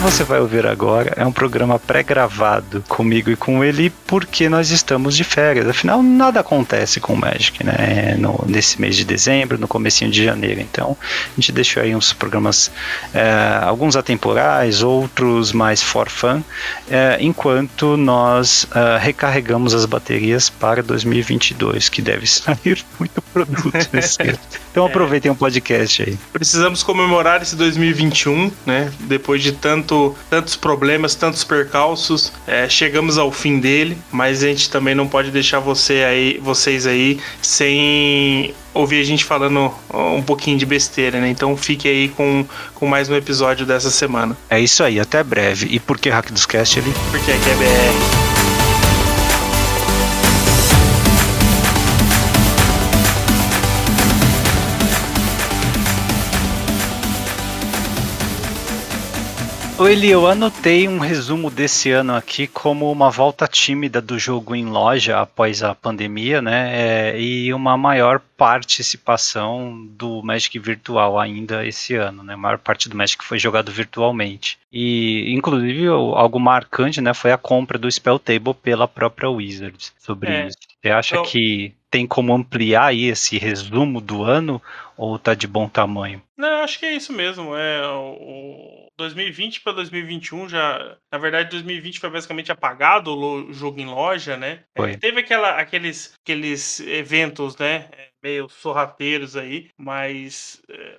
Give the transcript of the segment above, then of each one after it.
você vai ouvir agora é um programa pré-gravado comigo e com ele porque nós estamos de férias. Afinal, nada acontece com o Magic, né? No, nesse mês de dezembro, no comecinho de janeiro. Então, a gente deixou aí uns programas, é, alguns atemporais, outros mais for fun, é, enquanto nós é, recarregamos as baterias para 2022, que deve sair muito produto nesse ano. Então aproveitem o um podcast aí. Precisamos comemorar esse 2021, né? Depois de tanto, tantos problemas, tantos percalços, é, chegamos ao fim dele, mas a gente também não pode deixar você aí, vocês aí sem ouvir a gente falando um pouquinho de besteira, né? Então fique aí com, com mais um episódio dessa semana. É isso aí, até breve. E por que Hack dos Cast ali? Porque aqui é BR. Oi, Eli, eu anotei um resumo desse ano aqui como uma volta tímida do jogo em loja após a pandemia, né? É, e uma maior participação do Magic virtual ainda esse ano, né? A maior parte do Magic foi jogado virtualmente. E, inclusive, algo marcante, né? Foi a compra do Spell Table pela própria Wizards sobre é. isso. Você acha então... que tem como ampliar aí esse resumo do ano ou tá de bom tamanho? Não, acho que é isso mesmo. É o 2020 para 2021 já, na verdade, 2020 foi basicamente apagado o jogo em loja, né? É, teve aquela, aqueles, aqueles eventos, né? meio sorrateiros aí, mas é,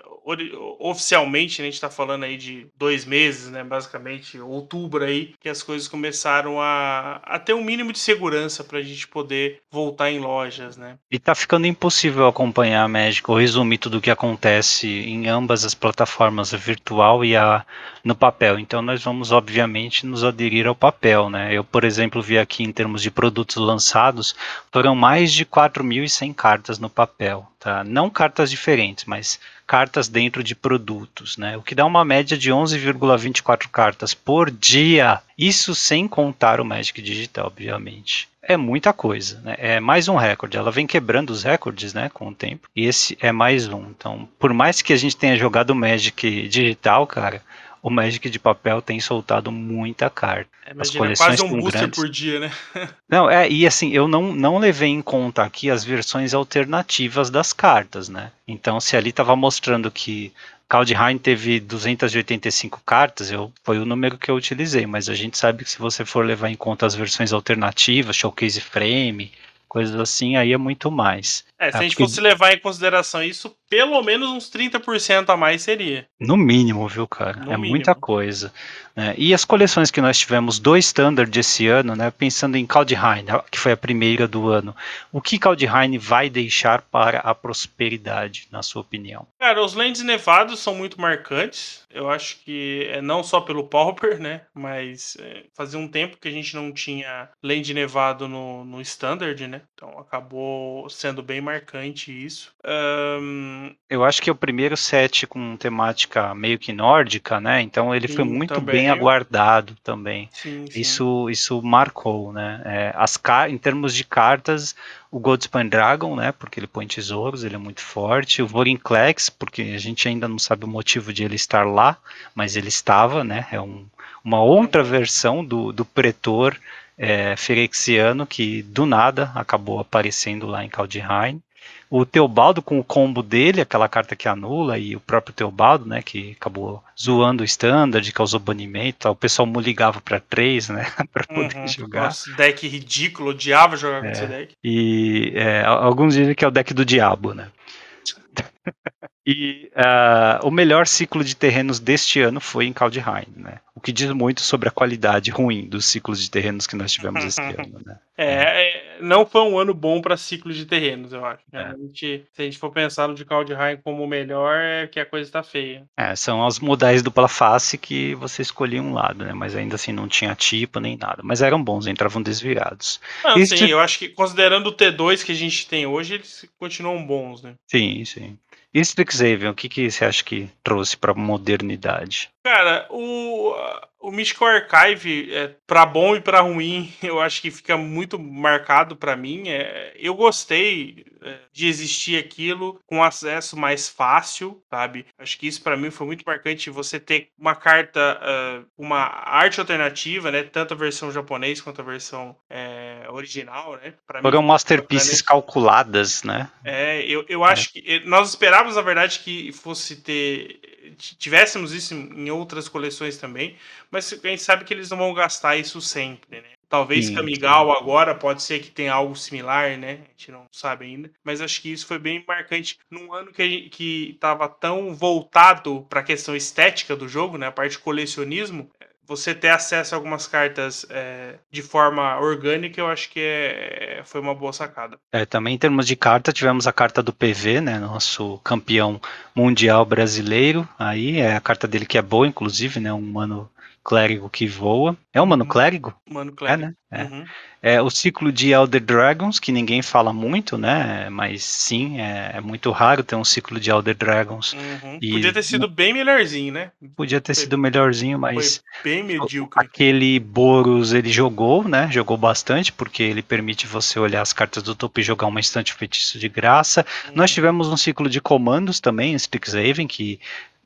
oficialmente né, a gente está falando aí de dois meses, né, basicamente outubro aí, que as coisas começaram a, a ter um mínimo de segurança para a gente poder voltar em lojas, né? E tá ficando impossível acompanhar Magic ou resumir tudo o que acontece em ambas as plataformas, a virtual e a no papel. Então nós vamos obviamente nos aderir ao papel, né? Eu, por exemplo, vi aqui em termos de produtos lançados, foram mais de 4.100 cartas no papel, tá? Não cartas diferentes, mas cartas dentro de produtos, né? O que dá uma média de 11,24 cartas por dia. Isso sem contar o Magic Digital, obviamente é muita coisa, né? É mais um recorde. Ela vem quebrando os recordes, né, com o tempo. E esse é mais um. Então, por mais que a gente tenha jogado Magic digital, cara, o Magic de papel tem soltado muita carta. É, as coleções quase um booster grandes. por dia, né? não, é, e assim, eu não, não levei em conta aqui as versões alternativas das cartas, né? Então, se ali estava mostrando que Kaldheim teve 285 cartas, eu, foi o número que eu utilizei, mas a gente sabe que se você for levar em conta as versões alternativas, Showcase Frame, coisas assim, aí é muito mais. É, se a gente fosse levar em consideração isso, pelo menos uns 30% a mais seria. No mínimo, viu, cara? No é mínimo. muita coisa. Né? E as coleções que nós tivemos do Standard esse ano, né, pensando em Kaldheim, que foi a primeira do ano, o que Kaldheim vai deixar para a prosperidade, na sua opinião? Cara, os Lands Nevados são muito marcantes. Eu acho que é não só pelo Pauper, né, mas é, fazia um tempo que a gente não tinha Land Nevado no, no Standard, né, então acabou sendo bem marcante isso. Um... Eu acho que é o primeiro set com temática meio que nórdica, né? Então ele sim, foi muito também. bem aguardado também. Sim, sim. Isso, isso marcou, né? É, as em termos de cartas, o Goldspan Dragon, né? Porque ele põe tesouros, ele é muito forte. O Vorinclex, porque a gente ainda não sabe o motivo de ele estar lá, mas ele estava, né? É um, uma outra versão do, do Pretor é, Ferexiano que do nada acabou aparecendo lá em Kaldheim. O Teobaldo com o combo dele, aquela carta que anula, e o próprio Teobaldo, né, que acabou zoando o standard, causou banimento, o pessoal ligava para três, né, para poder uhum. jogar. Nossa, deck ridículo, odiava jogar com é, esse deck. E é, alguns dizem que é o deck do diabo, né. E uh, o melhor ciclo de terrenos deste ano foi em Kaldheim, né? O que diz muito sobre a qualidade ruim dos ciclos de terrenos que nós tivemos esse ano, né? É, é, não foi um ano bom para ciclos de terrenos, eu acho. É. A gente, se a gente for pensar no de Kaldheim como o melhor, é que a coisa está feia. É, são as modais dupla face que você escolhia um lado, né? Mas ainda assim não tinha tipo nem nada. Mas eram bons, entravam desvirados. Não, Esse... sim, eu acho que considerando o T2 que a gente tem hoje, eles continuam bons, né? Sim, sim. E Strixhaven, o que, que você acha que trouxe para modernidade? Cara, o, o Mystical Archive, é, para bom e para ruim, eu acho que fica muito marcado para mim. É, eu gostei é, de existir aquilo com acesso mais fácil, sabe? Acho que isso para mim foi muito marcante. Você ter uma carta, uh, uma arte alternativa, né? Tanto a versão japonês quanto a versão é, original, né? Pra Foram masterpieces calculadas, né? É, eu, eu acho que nós esperávamos, na verdade, que fosse ter tivéssemos isso em outras coleções também, mas a gente sabe que eles não vão gastar isso sempre, né? Talvez sim, sim. agora pode ser que tenha algo similar, né? A gente não sabe ainda. Mas acho que isso foi bem marcante num ano que, que tava tão voltado para a questão estética do jogo, né? A parte de colecionismo você ter acesso a algumas cartas é, de forma orgânica, eu acho que é, foi uma boa sacada. É, também em termos de carta, tivemos a carta do PV, né? Nosso campeão mundial brasileiro. Aí é a carta dele que é boa, inclusive, né? Um mano clérigo que voa. É um mano uhum. clérigo? Mano clérigo. É, né? É. Uhum. é. o ciclo de Elder Dragons, que ninguém fala muito, né? Mas sim, é, é muito raro ter um ciclo de Elder Dragons. Uhum. E podia ter sido bem melhorzinho, né? Podia ter foi, sido melhorzinho, mas. bem medíocre. Aquele Boros ele jogou, né? Jogou bastante, porque ele permite você olhar as cartas do topo e jogar um instante feitiço de graça. Nós uhum. tivemos um ciclo de comandos também, Strixhaven, que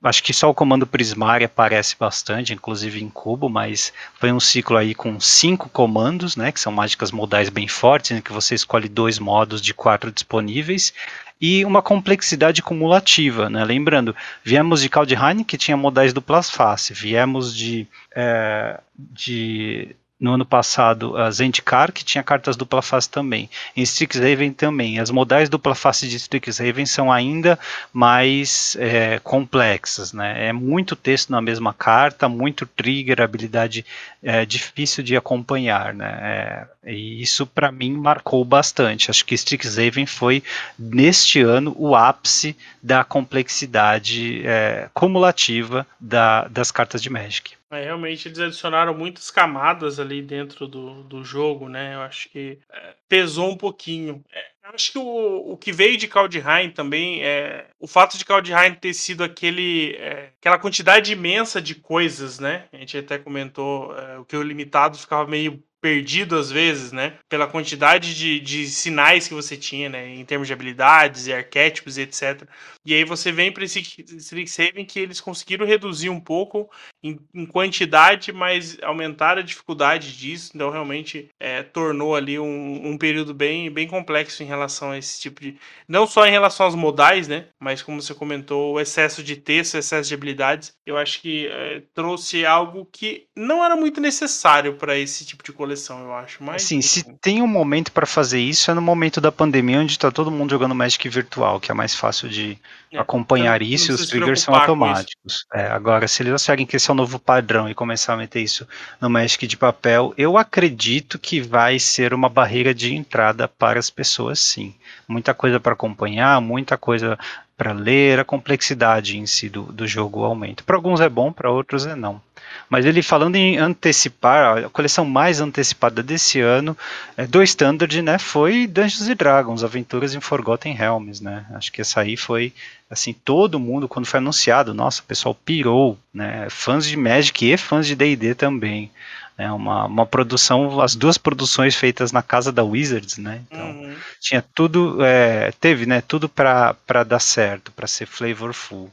Acho que só o comando Prismari aparece bastante, inclusive em cubo, mas foi um ciclo aí com cinco comandos, né, que são mágicas modais bem fortes, em que você escolhe dois modos de quatro disponíveis, e uma complexidade cumulativa, né? Lembrando, viemos de Kaldheim, que tinha modais duplas face, viemos de, é, de no ano passado a Zendikar, que tinha cartas dupla face também. Em Strixhaven também. As modais dupla face de Strixhaven são ainda mais é, complexas. Né? É muito texto na mesma carta, muito trigger, habilidade é, difícil de acompanhar. Né? É, e isso para mim marcou bastante. Acho que Strixhaven foi, neste ano, o ápice da complexidade é, cumulativa da, das cartas de Magic. Realmente eles adicionaram muitas camadas ali dentro do, do jogo, né? Eu acho que é, pesou um pouquinho. É, acho que o, o que veio de Kaldheim também é o fato de Kaldheim ter sido aquele é, aquela quantidade imensa de coisas, né? A gente até comentou é, o que o limitado ficava meio perdido às vezes, né? Pela quantidade de, de sinais que você tinha, né? Em termos de habilidades e arquétipos e etc. E aí você vem para esse Strixhaven que eles conseguiram reduzir um pouco em, em, quantidade, mas aumentaram a dificuldade disso. Então realmente é, tornou ali um, um, período bem, bem complexo em relação a esse tipo de. Não só em relação aos modais, né? Mas como você comentou, o excesso de texto, o excesso de habilidades, eu acho que é, trouxe algo que não era muito necessário para esse tipo de coleção eu acho. Mas, Sim, se tem um momento para fazer isso, é no momento da pandemia, onde está todo mundo jogando Magic virtual, que é mais fácil de é, acompanhar então, isso e os triggers são automáticos. É, agora, se eles acharem que o novo padrão e começar a meter isso no Magic de papel, eu acredito que vai ser uma barreira de entrada para as pessoas, sim. Muita coisa para acompanhar, muita coisa para ler, a complexidade em si do, do jogo aumenta. Para alguns é bom, para outros é não. Mas ele falando em antecipar, a coleção mais antecipada desse ano é, do Standard, né, foi Dungeons Dragons, Aventuras em Forgotten Realms, né? Acho que essa aí foi assim, todo mundo quando foi anunciado, nossa, o pessoal pirou, né? Fãs de Magic e fãs de D&D também. É uma, uma produção, as duas produções feitas na casa da Wizards, né? Então uhum. tinha tudo, é, teve, né? Tudo para dar certo, para ser flavorful.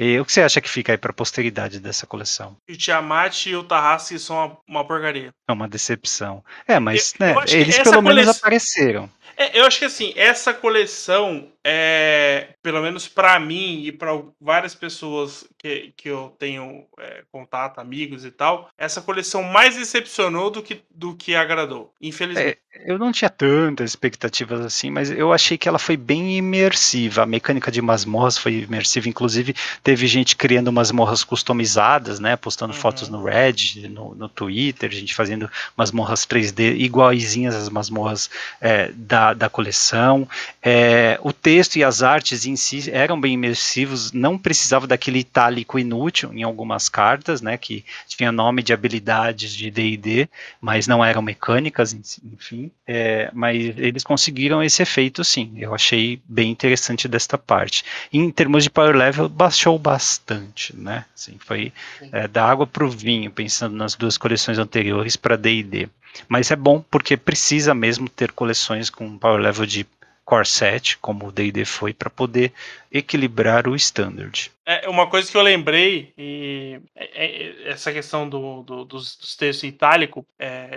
E o que você acha que fica aí para a posteridade dessa coleção? O Tiamat e o Tarrasque são uma, uma, porcaria. É uma decepção. É, mas eu, né, eu eles pelo menos apareceram. É, eu acho que assim, essa coleção é, pelo menos para mim e para várias pessoas que, que eu tenho é, contato, amigos e tal, essa coleção mais decepcionou do que, do que agradou, infelizmente. É, eu não tinha tantas expectativas assim, mas eu achei que ela foi bem imersiva. A mecânica de masmorras foi imersiva, inclusive teve gente criando masmorras customizadas, né, postando uhum. fotos no Reddit, no, no Twitter, gente fazendo masmorras 3D iguaizinhas às masmorras é, da, da coleção. É, o texto texto e as artes em si eram bem imersivos, não precisava daquele itálico inútil em algumas cartas, né, que tinha nome de habilidades de D&D, mas não eram mecânicas, enfim, é, mas eles conseguiram esse efeito sim, eu achei bem interessante desta parte. Em termos de power level, baixou bastante, né, assim, foi é, da água para o vinho, pensando nas duas coleções anteriores para D&D. Mas é bom porque precisa mesmo ter coleções com power level de core set, como o D&D foi, para poder equilibrar o standard. É uma coisa que eu lembrei, e é, é, essa questão do, do, dos, dos, textos em itálico,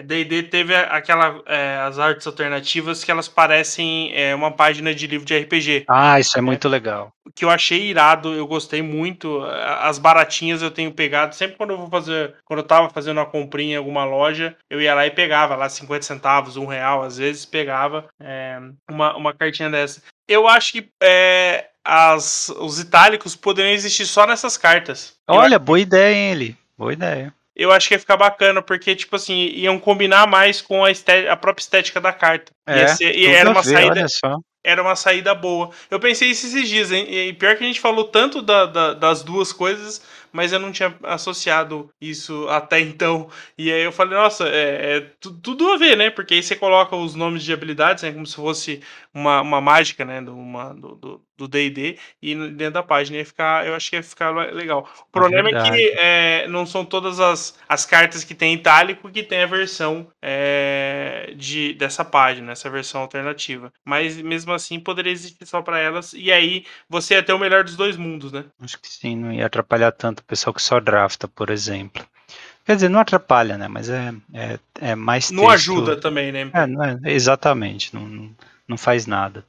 D&D é, teve aquela, é, as artes alternativas que elas parecem é, uma página de livro de RPG. Ah, isso é muito legal. Que eu achei irado, eu gostei muito. As baratinhas eu tenho pegado, sempre quando eu vou fazer, quando eu tava fazendo uma comprinha em alguma loja, eu ia lá e pegava lá 50 centavos, um real, às vezes pegava uma, uma cartinha dessa. Eu acho que é, as, os itálicos poderiam existir só nessas cartas. Olha, boa ideia, hein, ele. Boa ideia. Eu acho que ia ficar bacana, porque, tipo assim, iam combinar mais com a, a própria estética da carta. É, ser, e era uma ver, saída. Era uma saída boa. Eu pensei isso esses dias, hein? E pior que a gente falou tanto da, da, das duas coisas, mas eu não tinha associado isso até então. E aí eu falei, nossa, é, é tudo a ver, né? Porque aí você coloca os nomes de habilidades, né? Como se fosse uma, uma mágica, né? Do, uma, do, do D&D e dentro da página ia ficar, eu acho que ia ficar legal. O problema é, é que é, não são todas as, as cartas que tem itálico que tem a versão é, de, dessa página, essa versão alternativa. Mas mesmo assim poderia existir só para elas e aí você ia ter o melhor dos dois mundos, né? Acho que sim, não ia atrapalhar tanto o pessoal que só drafta, por exemplo. Quer dizer, não atrapalha, né? Mas é, é, é mais. Não ajuda também, né? É, não é, exatamente, não, não faz nada.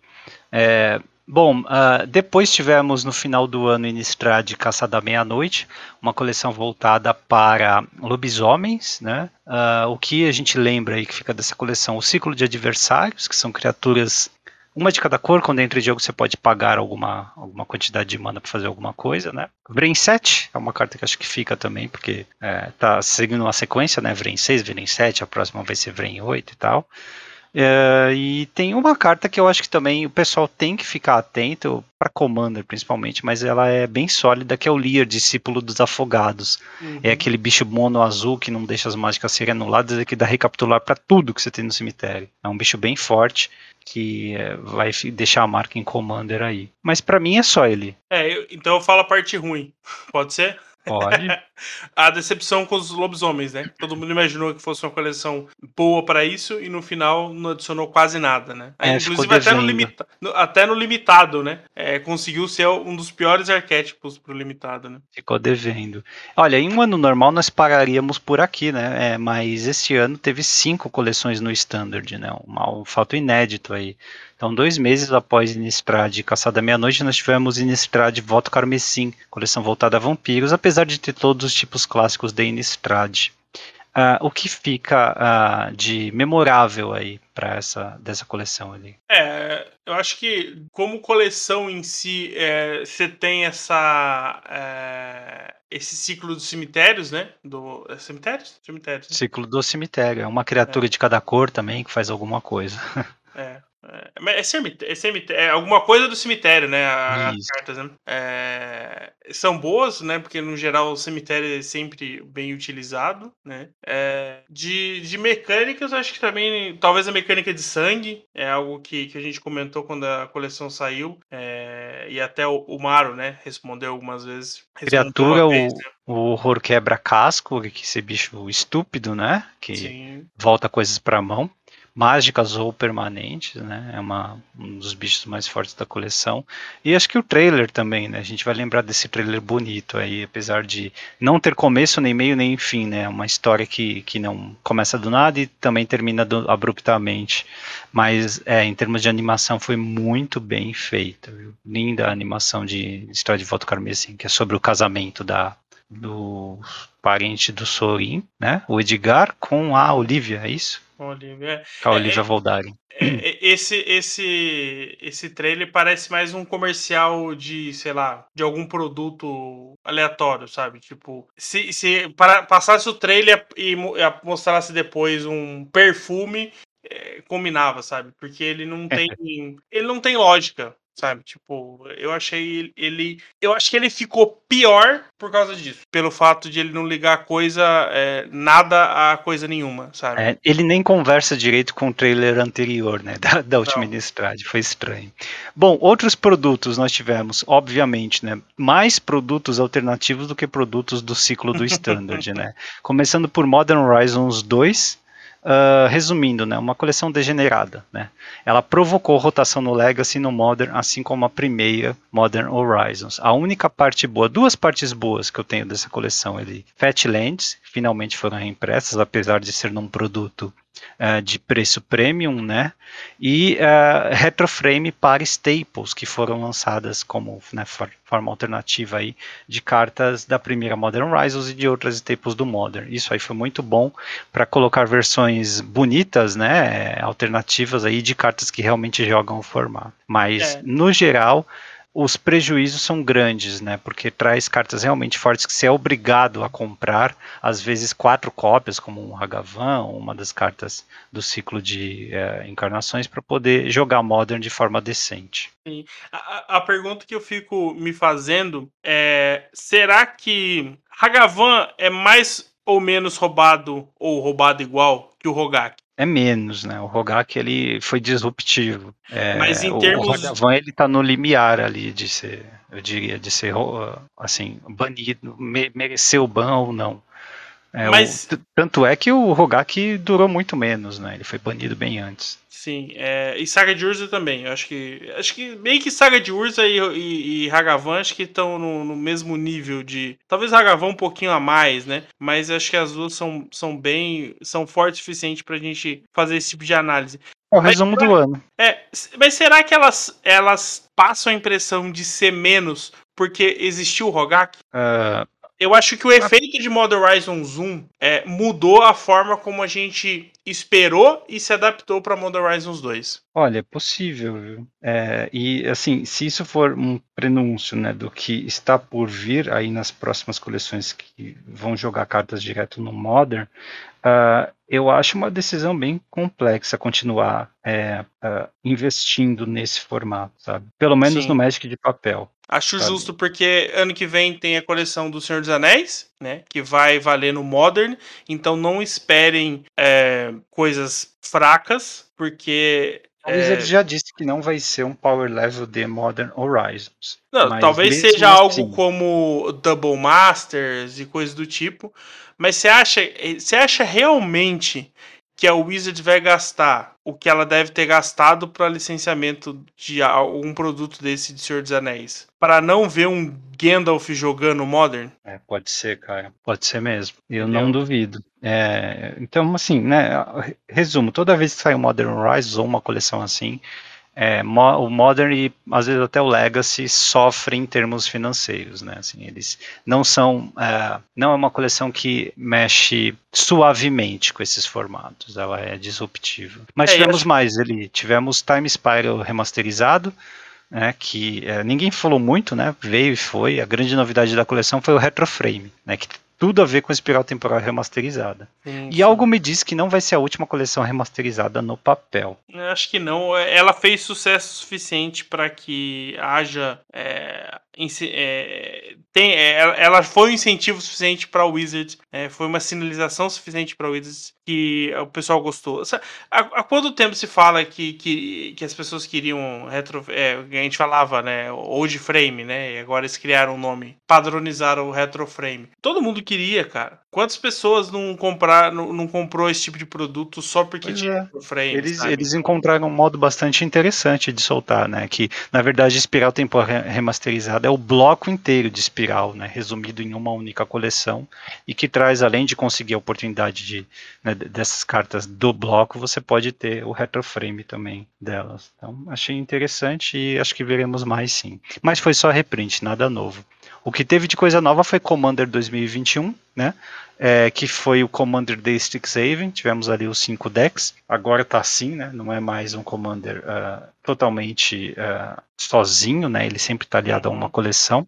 É, bom, uh, depois tivemos no final do ano Innistrad Caçada da Meia-Noite, uma coleção voltada para lobisomens, né? Uh, o que a gente lembra aí que fica dessa coleção? O ciclo de adversários, que são criaturas uma de cada cor, quando entra em jogo você pode pagar alguma, alguma quantidade de mana para fazer alguma coisa, né? Vren 7 é uma carta que acho que fica também, porque é, tá seguindo uma sequência, né? Vren 6, Vren 7, a próxima vai ser Vren 8 e tal. É, e tem uma carta que eu acho que também o pessoal tem que ficar atento, para Commander principalmente, mas ela é bem sólida, que é o Lear, discípulo dos afogados. Uhum. É aquele bicho mono azul que não deixa as mágicas serem anuladas e que dá recapitular para tudo que você tem no cemitério. É um bicho bem forte que é, vai deixar a marca em Commander aí. Mas para mim é só ele. É, eu, então eu falo a parte ruim. Pode ser? Pode. a decepção com os lobisomens, né? Todo mundo imaginou que fosse uma coleção boa para isso e no final não adicionou quase nada, né? É, inclusive até no, limita até no, limitado, né? É, conseguiu ser um dos piores arquétipos pro limitado, né? Ficou devendo. Olha, em um ano normal nós pararíamos por aqui, né? É, mas esse ano teve cinco coleções no Standard, né? Um, um fato inédito aí. Então, dois meses após Innistrad Caçada Meia-Noite, nós tivemos Innistrad Voto Carmesim, coleção voltada a vampiros, apesar de ter todos os tipos clássicos de Innistrad. Uh, o que fica uh, de memorável aí para essa dessa coleção ali? É, eu acho que como coleção em si, é, você tem essa é, esse ciclo dos cemitérios, né? Do é, cemitérios, cemitérios. Né? Ciclo do cemitério, é uma criatura é. de cada cor também que faz alguma coisa. É. É, é, cemitério, é, cemitério, é alguma coisa do cemitério, né? As cartas, né? É, são boas, né? Porque no geral o cemitério é sempre bem utilizado, né? É, de, de mecânicas, acho que também, talvez a mecânica de sangue é algo que, que a gente comentou quando a coleção saiu. É, e até o, o Maro, né? Respondeu algumas vezes. Criatura, vez, o, né? o horror quebra-casco, que esse bicho estúpido, né? Que Sim. volta coisas pra mão mágicas ou permanentes, né? É uma, um dos bichos mais fortes da coleção. E acho que o trailer também, né? A gente vai lembrar desse trailer bonito aí, apesar de não ter começo, nem meio, nem fim, né? É uma história que, que não começa do nada e também termina do, abruptamente. Mas é, em termos de animação foi muito bem feita. Viu? Linda a animação de História de Voto Carmesim, que é sobre o casamento da do parente do Sorin, né? O Edgar com a Olivia, é isso? Olivia. Com a Olivia é, Voldari. É, é, esse, esse, esse trailer parece mais um comercial de, sei lá, de algum produto aleatório, sabe? Tipo, se, se para, passasse o trailer e mostrasse depois um perfume, é, combinava, sabe? Porque ele não tem. ele não tem lógica. Sabe? Tipo, eu achei ele. Eu acho que ele ficou pior por causa disso. Pelo fato de ele não ligar coisa, é, nada a coisa nenhuma, sabe? É, ele nem conversa direito com o trailer anterior, né? Da, da última Innistrad. Foi estranho. Bom, outros produtos nós tivemos, obviamente, né? Mais produtos alternativos do que produtos do ciclo do Standard, né? Começando por Modern Horizons 2, Uh, resumindo, né, uma coleção degenerada. Né? Ela provocou rotação no Legacy e no Modern, assim como a primeira Modern Horizons. A única parte boa, duas partes boas que eu tenho dessa coleção, ele Fatlands, finalmente foram reimpressas, apesar de ser num produto uh, de preço premium, né? E uh, retroframe para staples que foram lançadas como né, forma alternativa aí de cartas da primeira Modern Horizons e de outras staples do Modern. Isso aí foi muito bom para colocar versões bonitas, né? Alternativas aí de cartas que realmente jogam o formato. Mas é. no geral os prejuízos são grandes, né? Porque traz cartas realmente fortes que você é obrigado a comprar, às vezes quatro cópias, como um Hagavan, uma das cartas do ciclo de é, encarnações, para poder jogar Modern de forma decente. A, a, pergunta que eu fico me fazendo é: será que Hagavan é mais ou menos roubado ou roubado igual que o Rogak? É menos, né? O Rogak ele foi disruptivo. É, Mas em termos. O Ragavan ele tá no limiar ali de ser, eu diria, de ser assim, banido, mereceu o ban ou não. É, Mas... O, tanto é que o Rogak durou muito menos, né? Ele foi banido bem antes. Sim, é, e Saga de Urza também. Eu acho que acho que meio que Saga de Urza e, e, e Hagavan acho que estão no, no, mesmo nível de. Talvez Hagavan um pouquinho a mais, né? Mas acho que as duas são, são bem. são fortes o suficiente pra gente fazer esse tipo de análise. É o resumo mas, do ano. É, mas será que elas, elas passam a impressão de ser menos porque existiu o Rogak? Uh, eu acho que o efeito de Modern Horizon Zoom é, mudou a forma como a gente esperou e se adaptou para Modern Horizons 2. Olha, é possível, viu? É, e assim, se isso for um prenúncio né, do que está por vir aí nas próximas coleções que vão jogar cartas direto no Modern, uh, eu acho uma decisão bem complexa continuar é, uh, investindo nesse formato, sabe? Pelo menos Sim. no Magic de papel. Acho sabe? justo porque ano que vem tem a coleção do Senhor dos Anéis, né? Que vai valer no Modern. Então não esperem é, coisas fracas, porque Talvez é... ele já disse que não vai ser um power level de Modern Horizons. Não, talvez seja assim... algo como Double Masters e coisas do tipo. Mas você acha, você acha realmente que a Wizard vai gastar o que ela deve ter gastado para licenciamento de algum produto desse de Senhor dos Anéis, para não ver um Gandalf jogando Modern? É, pode ser, cara, pode ser mesmo. Eu Entendeu? não duvido. É, então, assim, né? Resumo: toda vez que sai um Modern Horizons ou uma coleção assim, é, o Modern e às vezes até o Legacy sofrem em termos financeiros, né? Assim, eles não são, é, não é uma coleção que mexe suavemente com esses formatos, ela é disruptiva. Mas é, tivemos acho... mais, ele tivemos Time Spiral remasterizado, né, que é, ninguém falou muito, né, veio e foi. A grande novidade da coleção foi o Retroframe, né, que tudo a ver com a Espiral Temporal remasterizada. Sim, e sim. algo me diz que não vai ser a última coleção remasterizada no papel. Eu acho que não. Ela fez sucesso suficiente para que haja é, é, tem, é, ela foi um incentivo suficiente para o Wizards, é, foi uma sinalização suficiente para o Wizards que o pessoal gostou. Há, há quanto tempo se fala que, que, que as pessoas queriam retro, é, a gente falava, né, old frame, né, e agora eles criaram um nome, padronizaram o retro frame. Todo mundo queria, cara. Quantas pessoas não comprar, não, não comprou esse tipo de produto só porque pois tinha é. frame? Eles, eles encontraram um modo bastante interessante de soltar, né, que na verdade Espiral Temporal remasterizada é o bloco inteiro de Espiral, né, resumido em uma única coleção e que traz além de conseguir a oportunidade de né, né, dessas cartas do bloco, você pode ter o retroframe também delas. Então, achei interessante e acho que veremos mais sim. Mas foi só reprint, nada novo. O que teve de coisa nova foi Commander 2021, né? É, que foi o Commander Day Strixhaven, tivemos ali os cinco decks, agora tá assim, né? Não é mais um Commander uh, totalmente uh, sozinho, né? Ele sempre está aliado a uma coleção.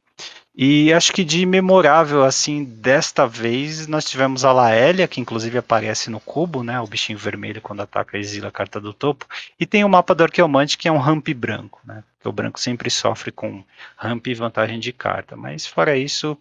E acho que de memorável, assim, desta vez, nós tivemos a Laélia, que inclusive aparece no cubo, né? O bichinho vermelho quando ataca exila a carta do topo. E tem o mapa do Arqueomante, que é um ramp branco, né? Porque o branco sempre sofre com ramp e vantagem de carta. Mas fora isso,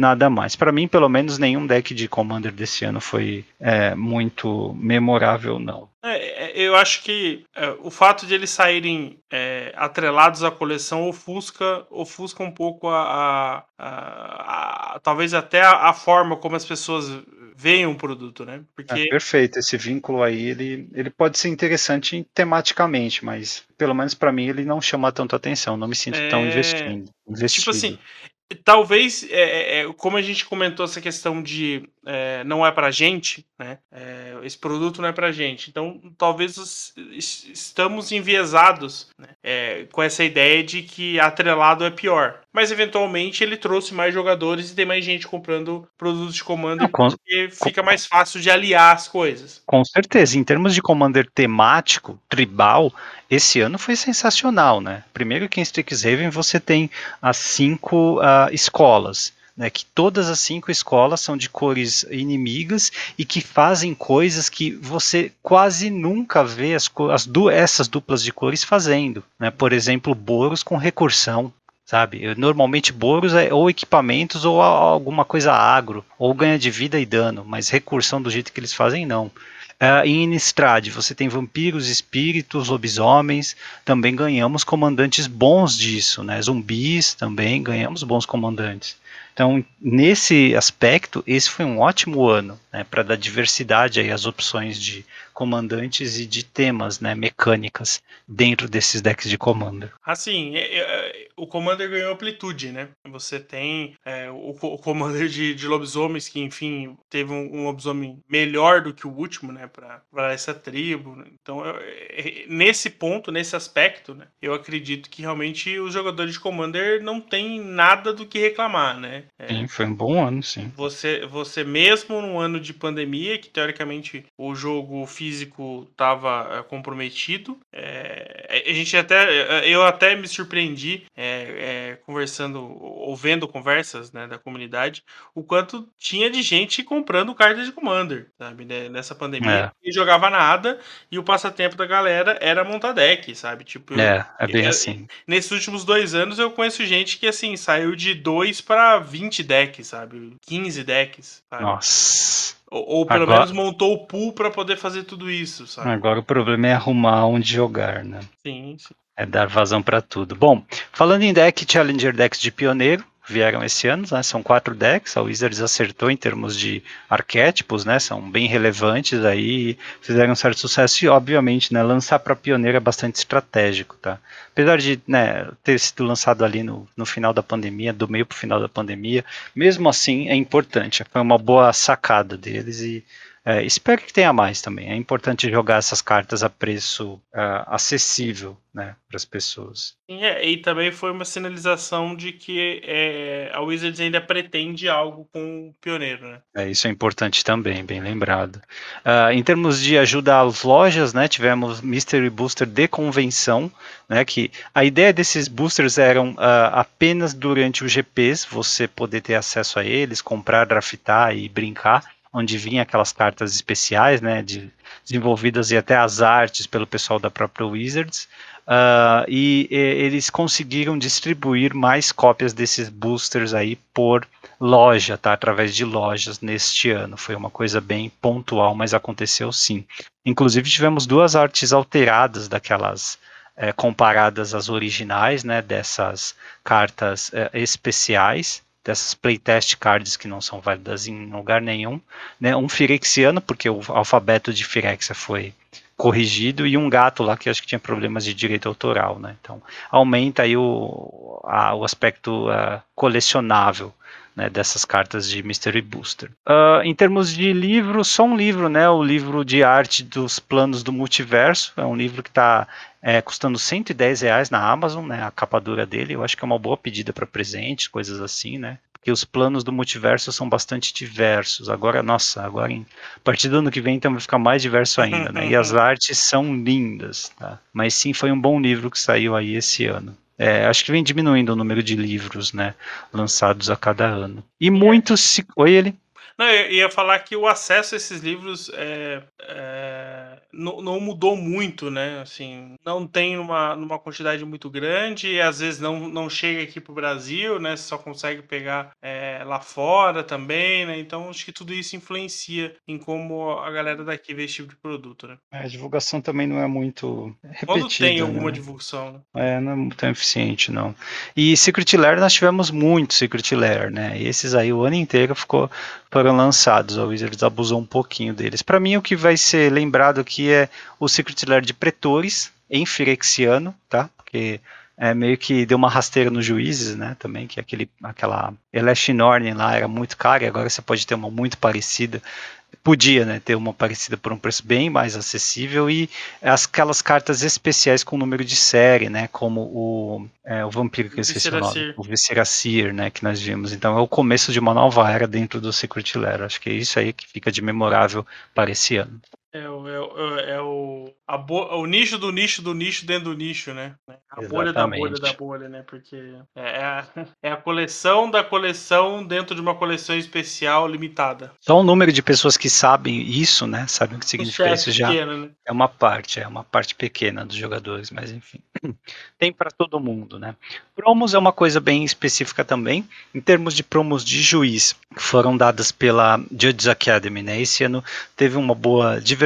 nada mais. Para mim, pelo menos, nenhum deck de Commander desse ano foi é, muito memorável, não. É, é eu acho que é, o fato de eles saírem é, atrelados à coleção ofusca, ofusca um pouco a, a, a, a talvez até a, forma como as pessoas veem um produto, né? Porque... É, perfeito, esse vínculo aí, ele, ele pode ser interessante tematicamente, mas pelo menos para mim ele não chama tanto atenção, não me sinto tão investindo. Investido. Tipo assim, talvez, é, é, como a gente comentou essa questão de é, não é pra gente, né? É, esse produto não é pra gente. Então, talvez os, estamos enviesados né? É, com essa ideia de que atrelado é pior. Mas, eventualmente, ele trouxe mais jogadores e tem mais gente comprando produtos de Commander com, porque fica mais fácil de aliar as coisas. Com certeza. Em termos de Commander temático, tribal, esse ano foi sensacional, né? Primeiro que em Strixhaven você tem as cinco uh, escolas. Né, que todas as cinco escolas são de cores inimigas e que fazem coisas que você quase nunca vê as, as du essas duplas de cores fazendo. Né? Por exemplo, Boros com recursão. Sabe? Normalmente Boros é ou equipamentos ou alguma coisa agro, ou ganha de vida e dano, mas recursão do jeito que eles fazem, não. Uh, em Innistrad, você tem vampiros, espíritos, lobisomens, também ganhamos comandantes bons disso, né? Zumbis também ganhamos bons comandantes. Então, nesse aspecto, esse foi um ótimo ano né, para dar diversidade aí às opções de comandantes e de temas, né, mecânicas dentro desses decks de Commander. Assim, é, é, o Commander ganhou amplitude, né? Você tem é, o, o, Commander de, de, lobisomens que, enfim, teve um, um, lobisomem melhor do que o último, né, para essa tribo. Né? Então, eu, é, nesse ponto, nesse aspecto, né, eu acredito que realmente os jogadores de Commander não têm nada do que reclamar, né? É, sim, foi um bom ano, sim. Você, você mesmo num ano de pandemia, que teoricamente o jogo físico estava é, comprometido, é, a gente até, eu até me surpreendi é, conversando, ouvendo conversas né, da comunidade, o quanto tinha de gente comprando cartas de Commander, sabe? Né, nessa pandemia. E jogava nada, e o passatempo da galera era montar deck, sabe? Tipo, é, é bem assim. Nesses últimos dois anos eu conheço gente que assim saiu de 2 para 20 decks, sabe? 15 decks. Sabe? Nossa. Ou, ou pelo Agora... menos montou o pool para poder fazer tudo isso, sabe? Agora o problema é arrumar onde jogar, né? Sim, sim. É dar vazão para tudo. Bom, falando em deck, Challenger decks de pioneiro, vieram esse ano, né? São quatro decks. A Wizards acertou em termos de arquétipos, né? São bem relevantes aí, fizeram um certo sucesso e, obviamente, né? Lançar para pioneiro é bastante estratégico, tá? Apesar de né, ter sido lançado ali no, no final da pandemia, do meio para o final da pandemia, mesmo assim é importante. Foi uma boa sacada deles e é, espero que tenha mais também. É importante jogar essas cartas a preço uh, acessível né, para as pessoas. É, e também foi uma sinalização de que é, a Wizards ainda pretende algo com o pioneiro. Né? É, isso é importante também, bem lembrado. Uh, em termos de ajuda às lojas, né, tivemos Mystery Booster de convenção, né, que a ideia desses boosters eram uh, apenas durante os GPs, você poder ter acesso a eles, comprar, draftar e brincar onde vinha aquelas cartas especiais, né, de, desenvolvidas e até as artes pelo pessoal da própria Wizards. Uh, e, e, eles conseguiram distribuir mais cópias desses boosters aí por loja, tá? Através de lojas neste ano. Foi uma coisa bem pontual, mas aconteceu sim. Inclusive tivemos duas artes alteradas daquelas é, comparadas às originais, né? Dessas cartas é, especiais dessas playtest cards que não são válidas em lugar nenhum, né? Um Firexiano, porque o alfabeto de Firexia foi corrigido, e um gato lá que acho que tinha problemas de direito autoral, né? Então aumenta aí o, a, o aspecto uh, colecionável né, dessas cartas de Mystery Booster. Uh, em termos de livro, só um livro, né, o livro de arte dos planos do multiverso, é um livro que está é, custando 110 reais na Amazon, né, a capa dura dele, eu acho que é uma boa pedida para presente, coisas assim, né, porque os planos do multiverso são bastante diversos. Agora, nossa, agora em, a partir do ano que vem então vai ficar mais diverso ainda, né? E as artes são lindas, tá? Mas sim, foi um bom livro que saiu aí esse ano. É, acho que vem diminuindo o número de livros, né, lançados a cada ano. E muitos se... Oi, ele? Não, eu ia falar que o acesso a esses livros é, é, não, não, mudou muito, né? Assim, não tem uma, numa quantidade muito grande e às vezes não, não chega aqui para o Brasil, né? Você só consegue pegar é, lá fora também, né? Então acho que tudo isso influencia em como a galera daqui vê esse tipo de produto, né? É, a divulgação também não é muito repetida. Quando tem né? alguma divulgação, né? É, não é tão eficiente, não. E Secret Lair nós tivemos muito Secret Lair, né? E esses aí o ano inteiro ficou foram lançados. A Wizards abusou um pouquinho deles. Para mim, o que vai ser lembrado aqui é o Secret Lair de Pretores, em Firexiano, tá? Porque é, meio que deu uma rasteira nos juízes, né? Também, que aquele, aquela Eleshinorn lá era muito cara e agora você pode ter uma muito parecida podia né, ter uma parecida por um preço bem mais acessível e aquelas cartas especiais com número de série, né, como o, é, o vampiro que eu esqueci o nome, o Visceracir, né, que nós vimos. Então é o começo de uma nova era dentro do Secret Lair. Acho que é isso aí que fica de memorável para esse ano. É, o, é, é o, a bo, o nicho do nicho do nicho dentro do nicho, né? A Exatamente. bolha da bolha da bolha, né? Porque é, é a, é a coleção da coleção dentro de uma coleção especial limitada. Só o número de pessoas que sabem isso, né? Sabem o que significa isso já. Pequeno, né? É uma parte, é uma parte pequena dos jogadores, mas enfim. Tem para todo mundo, né? Promos é uma coisa bem específica também. Em termos de promos de juiz, que foram dadas pela Judges Academy, né? Esse ano teve uma boa diversidade,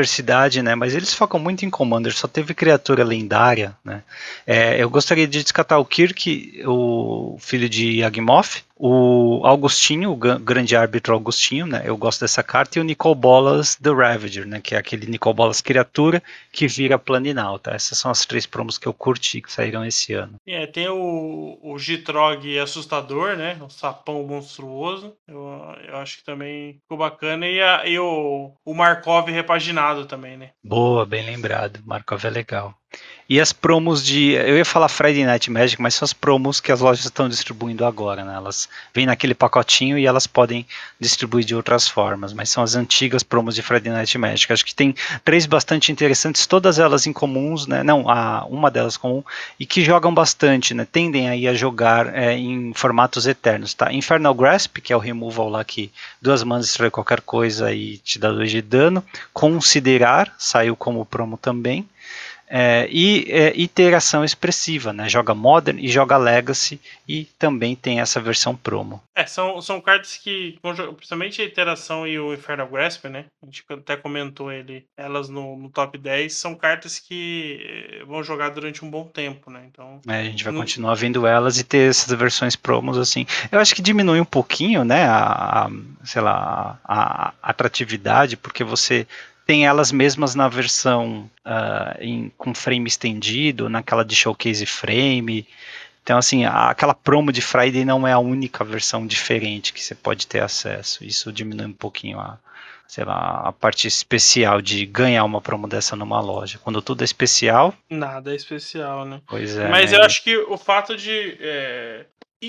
né? Mas eles focam muito em Commander, só teve criatura lendária, né? É, eu gostaria de descartar o Kirk, o filho de Yagmoth, o Augustinho, o grande árbitro Augustinho, né? Eu gosto dessa carta, e o Nicol Bolas The Ravager, né? Que é aquele Nicol Bolas criatura que vira Planinalta. Essas são as três promos que eu curti que saíram esse ano. É, tem o, o Gitrog assustador, né? O sapão monstruoso. Eu, eu acho que também ficou bacana. E, a, e o, o Markov repaginado também, né? Boa, bem lembrado. Markov é legal. E as promos de. Eu ia falar Friday Night Magic, mas são as promos que as lojas estão distribuindo agora, né? Elas vêm naquele pacotinho e elas podem distribuir de outras formas, mas são as antigas promos de Friday Night Magic. Acho que tem três bastante interessantes, todas elas incomuns, né? Não, a, uma delas comum, e que jogam bastante, né? Tendem aí a jogar é, em formatos eternos, tá? Infernal Grasp, que é o removal lá que duas manas destrói qualquer coisa e te dá dois de dano. Considerar, saiu como promo também. É, e é, iteração expressiva, né? Joga Modern e joga Legacy e também tem essa versão promo. É, são, são cartas que, principalmente a iteração e o Infernal Grasp, né? A gente até comentou ele, elas no, no top 10, são cartas que eh, vão jogar durante um bom tempo, né? Então. É, a gente vai no... continuar vendo elas e ter essas versões promos assim. Eu acho que diminui um pouquinho, né? A, a sei lá, a, a atratividade, porque você tem elas mesmas na versão uh, em, com frame estendido, naquela de showcase frame. Então, assim, aquela promo de Friday não é a única versão diferente que você pode ter acesso. Isso diminui um pouquinho a, sei lá, a parte especial de ganhar uma promo dessa numa loja. Quando tudo é especial. Nada é especial, né? Pois é. Mas né? eu acho que o fato de. É,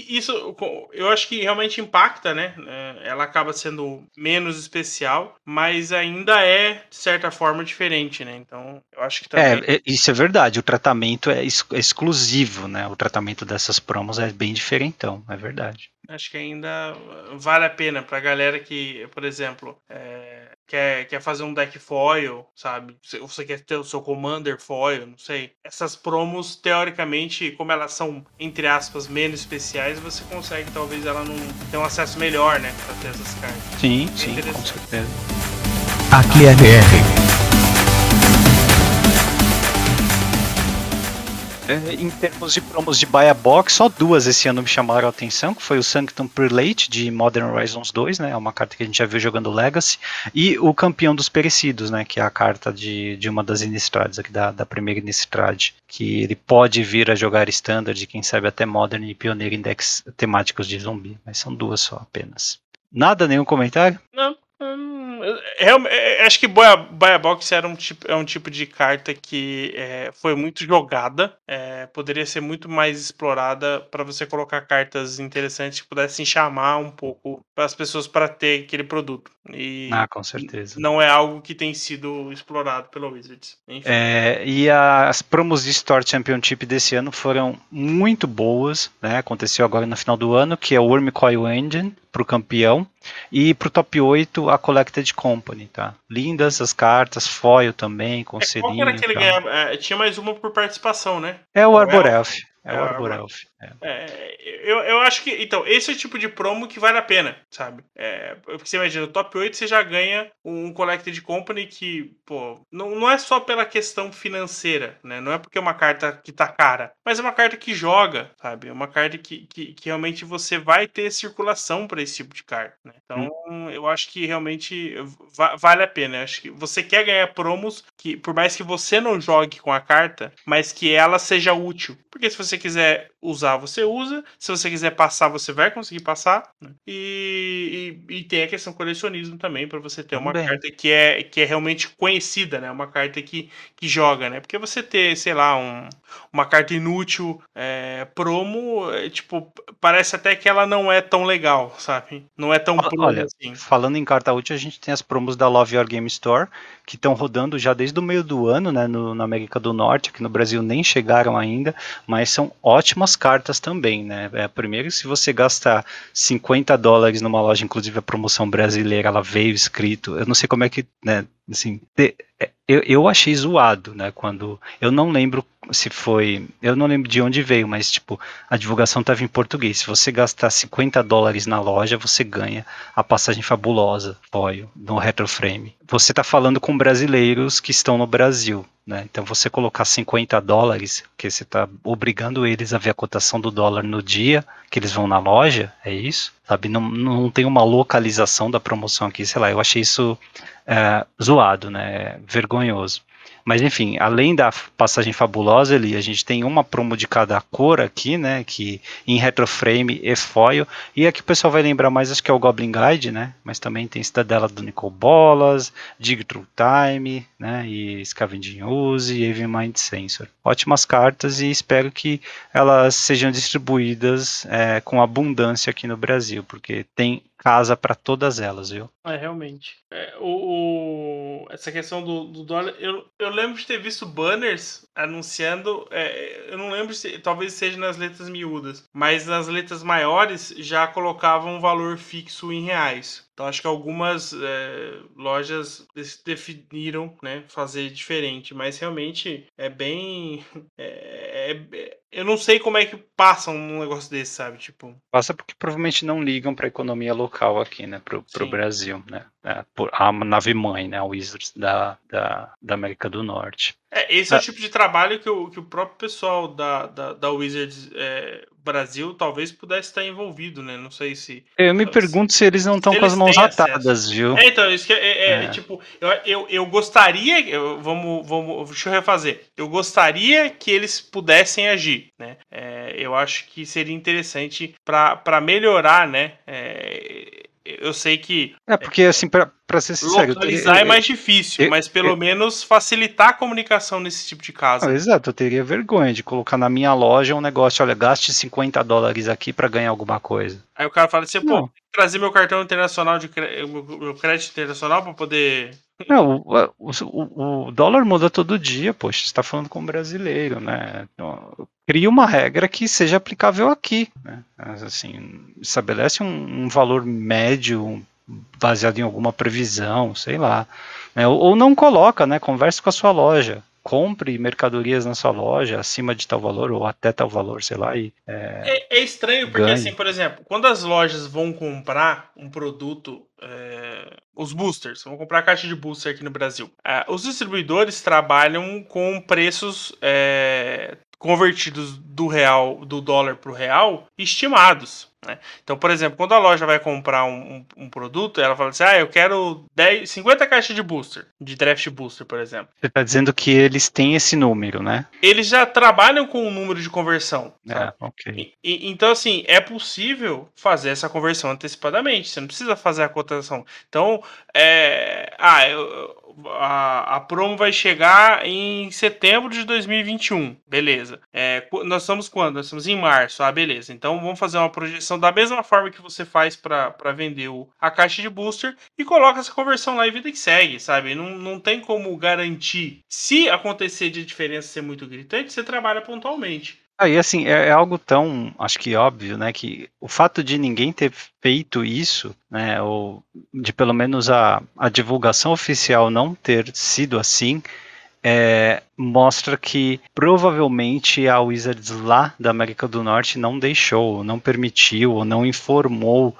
isso eu acho que realmente impacta, né? É, ela acaba sendo menos especial, mas ainda é, de certa forma, diferente, né? Então, eu acho que também. É, é isso é verdade. O tratamento é, exclusivo, né? O tratamento dessas promos é bem diferentão, é verdade. Acho que ainda vale a pena pra galera que, por exemplo, é, quer, quer fazer um deck foil, sabe? Você quer ter o seu commander foil, não sei. Essas promos, teoricamente, como elas são, entre aspas, menos especiais, você consegue, talvez, ela não ter um acesso melhor, né? Pra ter essas cartas. Sim, é sim, com certeza. Aqui é BR. Em termos de promos de buy a box, só duas esse ano me chamaram a atenção, que foi o Sanctum Prelate de Modern Horizons 2, né? É uma carta que a gente já viu jogando Legacy, e o Campeão dos Perecidos, né? Que é a carta de, de uma das Innistrades aqui da, da primeira Innistrad, que ele pode vir a jogar Standard, quem sabe até Modern e Pioneer Index temáticos de zumbi, mas são duas só apenas. Nada, nenhum comentário? Não É, é, acho que Boia, Boia Box era um tipo, é um tipo de carta que é, foi muito jogada. É, poderia ser muito mais explorada para você colocar cartas interessantes que pudessem chamar um pouco as pessoas para ter aquele produto. E ah, com certeza. Não é algo que tem sido explorado pelo Wizards. É, e as promos de Store Championship desse ano foram muito boas. Né? Aconteceu agora no final do ano, que é o Worm Coil Engine para o campeão. E para o top 8, a Collected Company, tá? Lindas as cartas, foil também, com é, selinho. Qual era que ele ganhava? É, tinha mais uma por participação, né? É o Arbor Elf. É, é o Arbor Elf. É. é. eu, eu acho que. Então, esse é o tipo de promo que vale a pena, sabe? É, porque você imagina, no top 8 você já ganha um Collected Company que, pô, não, não é só pela questão financeira, né? Não é porque é uma carta que tá cara, mas é uma carta que joga, sabe? É uma carta que, que, que realmente você vai ter circulação para esse tipo de carta, né? Então, hum. eu acho que realmente va vale a pena. Eu acho que você quer ganhar promos que, por mais que você não jogue com a carta, mas que ela seja útil. Porque se você quiser usar, você usa. Se você quiser passar, você vai conseguir passar. Né? E, e, e, tem a questão colecionismo também, para você ter uma Bem. carta que é, que é realmente conhecida, né? Uma carta que, que joga, né? Porque você ter, sei lá, um, uma carta inútil é, promo, é, tipo, parece até que ela não é tão legal, sabe? Não é tão promo Olha, assim. Falando em carta útil, a gente tem as promos da Love Your Game Store, que estão rodando já desde o meio do ano, né? No, na América do Norte, aqui no Brasil nem chegaram ainda, mas são ótimas cartas também, né? É, primeiro, se você gastar 50 dólares numa loja, inclusive a promoção brasileira, ela veio escrito, eu não sei como é que, né, assim, é, eu, eu achei zoado, né, quando, eu não lembro se foi, eu não lembro de onde veio, mas, tipo, a divulgação estava em português, se você gastar 50 dólares na loja, você ganha a passagem fabulosa, apoio, no Retroframe. Você está falando com brasileiros que estão no Brasil, né? Então você colocar 50 dólares, que você está obrigando eles a ver a cotação do dólar no dia que eles vão na loja, é isso? Sabe? Não, não tem uma localização da promoção aqui, sei lá, eu achei isso é, zoado, né? Vergonhoso. Mas enfim, além da passagem fabulosa ali, a gente tem uma promo de cada cor aqui, né? Que em retroframe e foil. E aqui o pessoal vai lembrar mais, acho que é o Goblin Guide, né? Mas também tem Cidadela do Nicol Bolas, Dig Through Time, né? E Scavenging Use Even Mind Sensor. Ótimas cartas e espero que elas sejam distribuídas é, com abundância aqui no Brasil, porque tem casa para todas elas, viu? É, realmente. É, o, o, essa questão do, do dólar, eu, eu lembro de ter visto banners anunciando, é, eu não lembro se, talvez seja nas letras miúdas, mas nas letras maiores já colocavam um valor fixo em reais. Então acho que algumas é, lojas definiram né, fazer diferente, mas realmente é bem. É, é, eu não sei como é que passam um negócio desse, sabe? Tipo. Passa porque provavelmente não ligam para a economia local aqui, né? Pro, pro Brasil, né? É, a nave mãe, né? A Wizards da, da, da América do Norte. É, esse é o ah. tipo de trabalho que o, que o próprio pessoal da, da, da Wizards é, Brasil talvez pudesse estar envolvido, né? Não sei se. Eu me pergunto se eles não estão com as mãos atadas, viu? É, então, isso que é, é, é, é. tipo, eu, eu, eu gostaria. Eu, vamos, vamos. Deixa eu refazer. Eu gostaria que eles pudessem agir, né? É, eu acho que seria interessante para melhorar, né? eu sei que. É, porque assim, para ser sincero. Localizar é mais difícil, eu, mas pelo menos facilitar a comunicação nesse tipo de caso. Ah, exato, eu teria vergonha de colocar na minha loja um negócio, olha, gaste 50 dólares aqui para ganhar alguma coisa. Aí o cara fala assim, pô, trazer meu cartão internacional de meu crédito internacional para poder. Não, o, o, o, dólar muda todo dia, poxa, você está falando com um brasileiro, né? Então, cria uma regra que seja aplicável aqui, né? Assim, estabelece um, um valor médio baseado em alguma previsão, sei lá, né? ou, ou não coloca, né? Converse com a sua loja compre mercadorias na sua loja acima de tal valor ou até tal valor, sei lá. E, é, é, é estranho porque, ganhe. assim, por exemplo, quando as lojas vão comprar um produto, é, os boosters, vão comprar a caixa de booster aqui no Brasil, é, os distribuidores trabalham com preços é, convertidos do real, do dólar para o real, estimados. Né? Então, por exemplo, quando a loja vai comprar um, um, um, produto, ela fala assim: ah, eu quero 10, 50 caixas de booster, de draft booster, por exemplo. Você está dizendo que eles têm esse número, né? Eles já trabalham com o número de conversão. É, ok. E, então, assim, é possível fazer essa conversão antecipadamente. Você não precisa fazer a cotação. Então, é, ah, eu, a, a promo vai chegar em setembro de 2021. Beleza. É, nós estamos quando? Nós estamos em março. Ah, beleza. Então vamos fazer uma projeção da mesma forma que você faz para vender o, a caixa de booster e coloca essa conversão lá e vida que segue, sabe? Não, não tem como garantir. Se acontecer de diferença ser muito gritante, você trabalha pontualmente. Aí, assim, é, é, algo tão, acho que óbvio, né, que o fato de ninguém ter feito isso, né, ou de pelo menos a, a divulgação oficial não ter sido assim, é, mostra que provavelmente a Wizards lá da América do Norte não deixou, não permitiu, ou não informou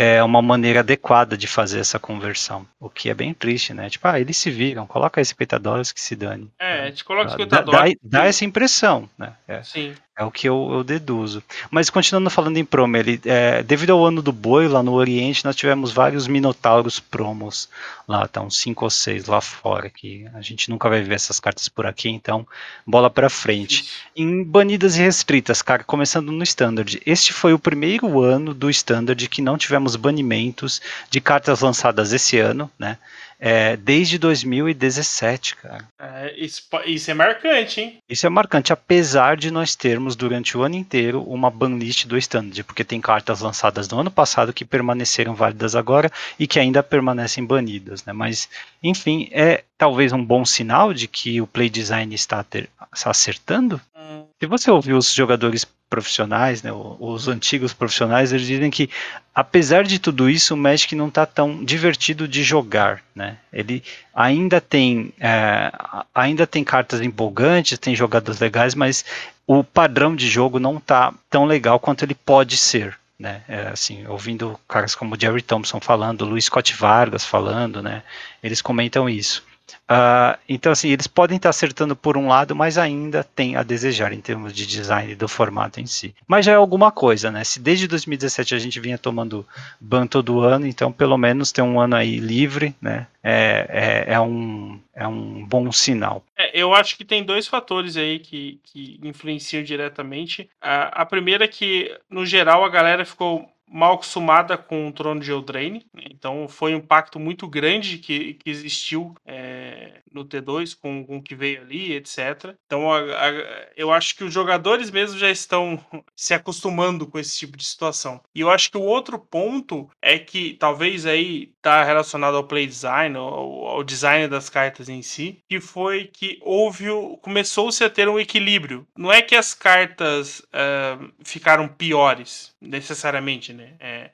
é uma maneira adequada de fazer essa conversão. O que é bem triste, né? Tipo, ah, eles se viram, coloca aí 50 dólares que se dane. É, a gente coloca 50 dólares. Dá, dá, essa impressão, né? É. Sim. É o que eu, eu deduzo. Mas continuando falando em promo, ele, é, devido ao ano do boi lá no Oriente, nós tivemos vários minotauros promos lá, tá uns 5 ou 6 lá fora, que a gente nunca vai ver essas cartas por aqui, então bola para frente. Isso. Em banidas e restritas, cara, começando no Standard. Este foi o primeiro ano do Standard que não tivemos banimentos de cartas lançadas esse ano, né? É, desde 2017, cara. É, isso, isso, é marcante, hein? Isso é marcante, apesar de nós termos durante o ano inteiro uma banlist do Standard, porque tem cartas lançadas no ano passado que permaneceram válidas agora e que ainda permanecem banidas, né? Mas, enfim, é talvez um bom sinal de que o play design está, ter, está acertando. Se você ouvir os jogadores profissionais, né, os antigos profissionais, eles dizem que apesar de tudo isso, o Magic não está tão divertido de jogar, né? Ele ainda tem é, ainda tem cartas empolgantes, tem jogadas legais, mas o padrão de jogo não está tão legal quanto ele pode ser. Né, é, assim, ouvindo caras como Jerry Thompson falando, Luiz Scott Vargas falando, né, eles comentam isso. Uh, então, assim, eles podem estar acertando por um lado, mas ainda tem a desejar em termos de design do formato em si. Mas já é alguma coisa, né? Se desde 2017 a gente vinha tomando ban todo ano, então pelo menos ter um ano aí livre, né? É, é, é um, é um bom sinal. É, eu acho que tem dois fatores aí que, que influenciam diretamente. A, a primeira é que, no geral, a galera ficou mal acostumada com o trono de Eldraine, então foi um impacto muito grande que, que existiu é, no T2 com, com o que veio ali, etc. Então a, a, eu acho que os jogadores mesmo já estão se acostumando com esse tipo de situação. E eu acho que o outro ponto é que talvez aí está relacionado ao play design, ao, ao, design das cartas em si, que foi que houve, começou-se a ter um equilíbrio. Não é que as cartas uh, ficaram piores necessariamente, né? É,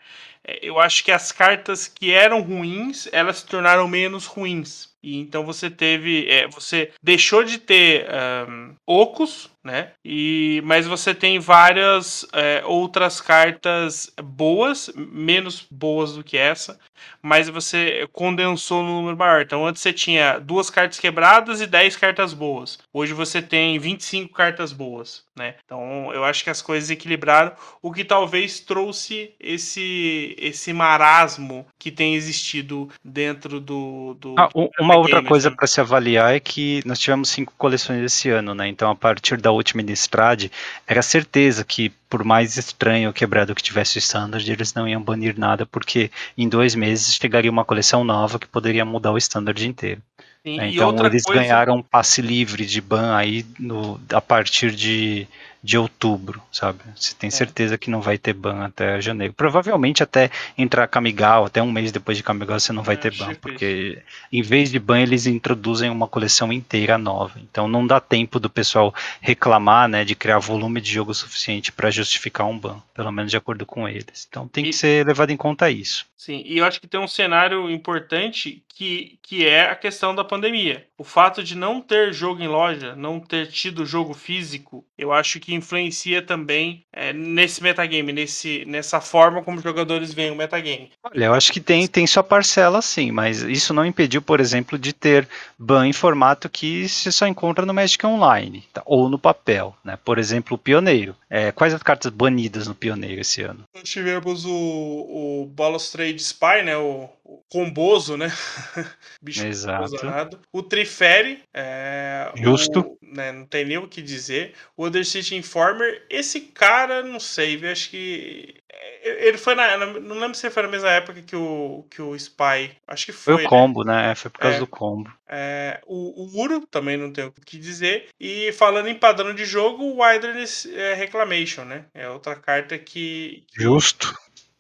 eu acho que as cartas que eram ruins, elas se tornaram menos ruins. E então você teve, é, você deixou de ter um, ocos, né? E mas você tem várias é, outras cartas boas, menos boas do que essa, mas você condensou no número maior. Então antes você tinha duas cartas quebradas e 10 cartas boas. Hoje você tem 25 cartas boas, né? Então eu acho que as coisas equilibraram, o que talvez trouxe esse esse marasmo que tem existido dentro do, do ah, uma outra coisa para se avaliar é que nós tivemos cinco coleções esse ano, né? Então a partir da última Innistrad, era certeza que por mais estranho ou quebrado que tivesse o standard, eles não iam banir nada, porque em dois meses chegaria uma coleção nova que poderia mudar o standard inteiro. Sim, então eles coisa... ganharam passe livre de ban aí no, a partir de de outubro, sabe? Você tem é. certeza que não vai ter ban até janeiro. Provavelmente até entrar Kamigal, até um mês depois de Kamigal você não vai é, ter ban, porque em vez de ban eles introduzem uma coleção inteira nova. Então não dá tempo do pessoal reclamar, né, de criar volume de jogo suficiente para justificar um ban, pelo menos de acordo com eles. Então tem e... que ser levado em conta isso. Sim, e eu acho que tem um cenário importante que, que é a questão da pandemia. O fato de não ter jogo em loja, não ter tido jogo físico, eu acho que que influencia também é, nesse metagame, nesse, nessa forma como os jogadores veem o metagame. Olha, eu acho que tem, tem sua parcela sim, mas isso não impediu, por exemplo, de ter ban em formato que se só encontra no Magic Online, tá? ou no papel, né? Por exemplo, o Pioneiro. É, quais as cartas banidas no Pioneiro esse ano? Nós tivemos o, o Balustrade Spy, né? O, o Comboso, né? Bicho Exato. O Trifere. É, Justo. O, né, não tem nem o que dizer. O Undercity Informer, esse cara, não sei, eu acho que. É, ele foi na. Não lembro se foi na mesma época que o, que o Spy. Acho que foi. Foi o né? combo, né? né? Foi por causa é, do combo. É, o, o Uro, também não tem o que dizer. E falando em padrão de jogo, o Wilderness é Reclamation, né? É outra carta que. que Justo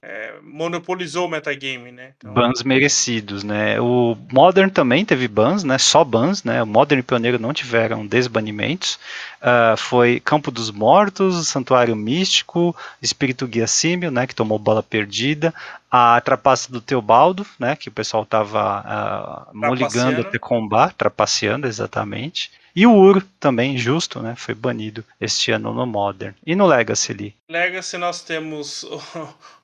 é, monopolizou o metagame, né? Então... Bans merecidos, né? O Modern também teve bans, né? Só bans, né? O Modern e o Pioneiro não tiveram desbanimentos. Uh, foi Campo dos Mortos, Santuário Místico, Espírito Guia Símio, né? Que tomou bola perdida. A Trapaça do Teobaldo, né? Que o pessoal tava uh, moligando até combate, trapaceando, exatamente. E o Ur também, justo, né? Foi banido este ano no Modern. E no Legacy ali? Legacy nós temos.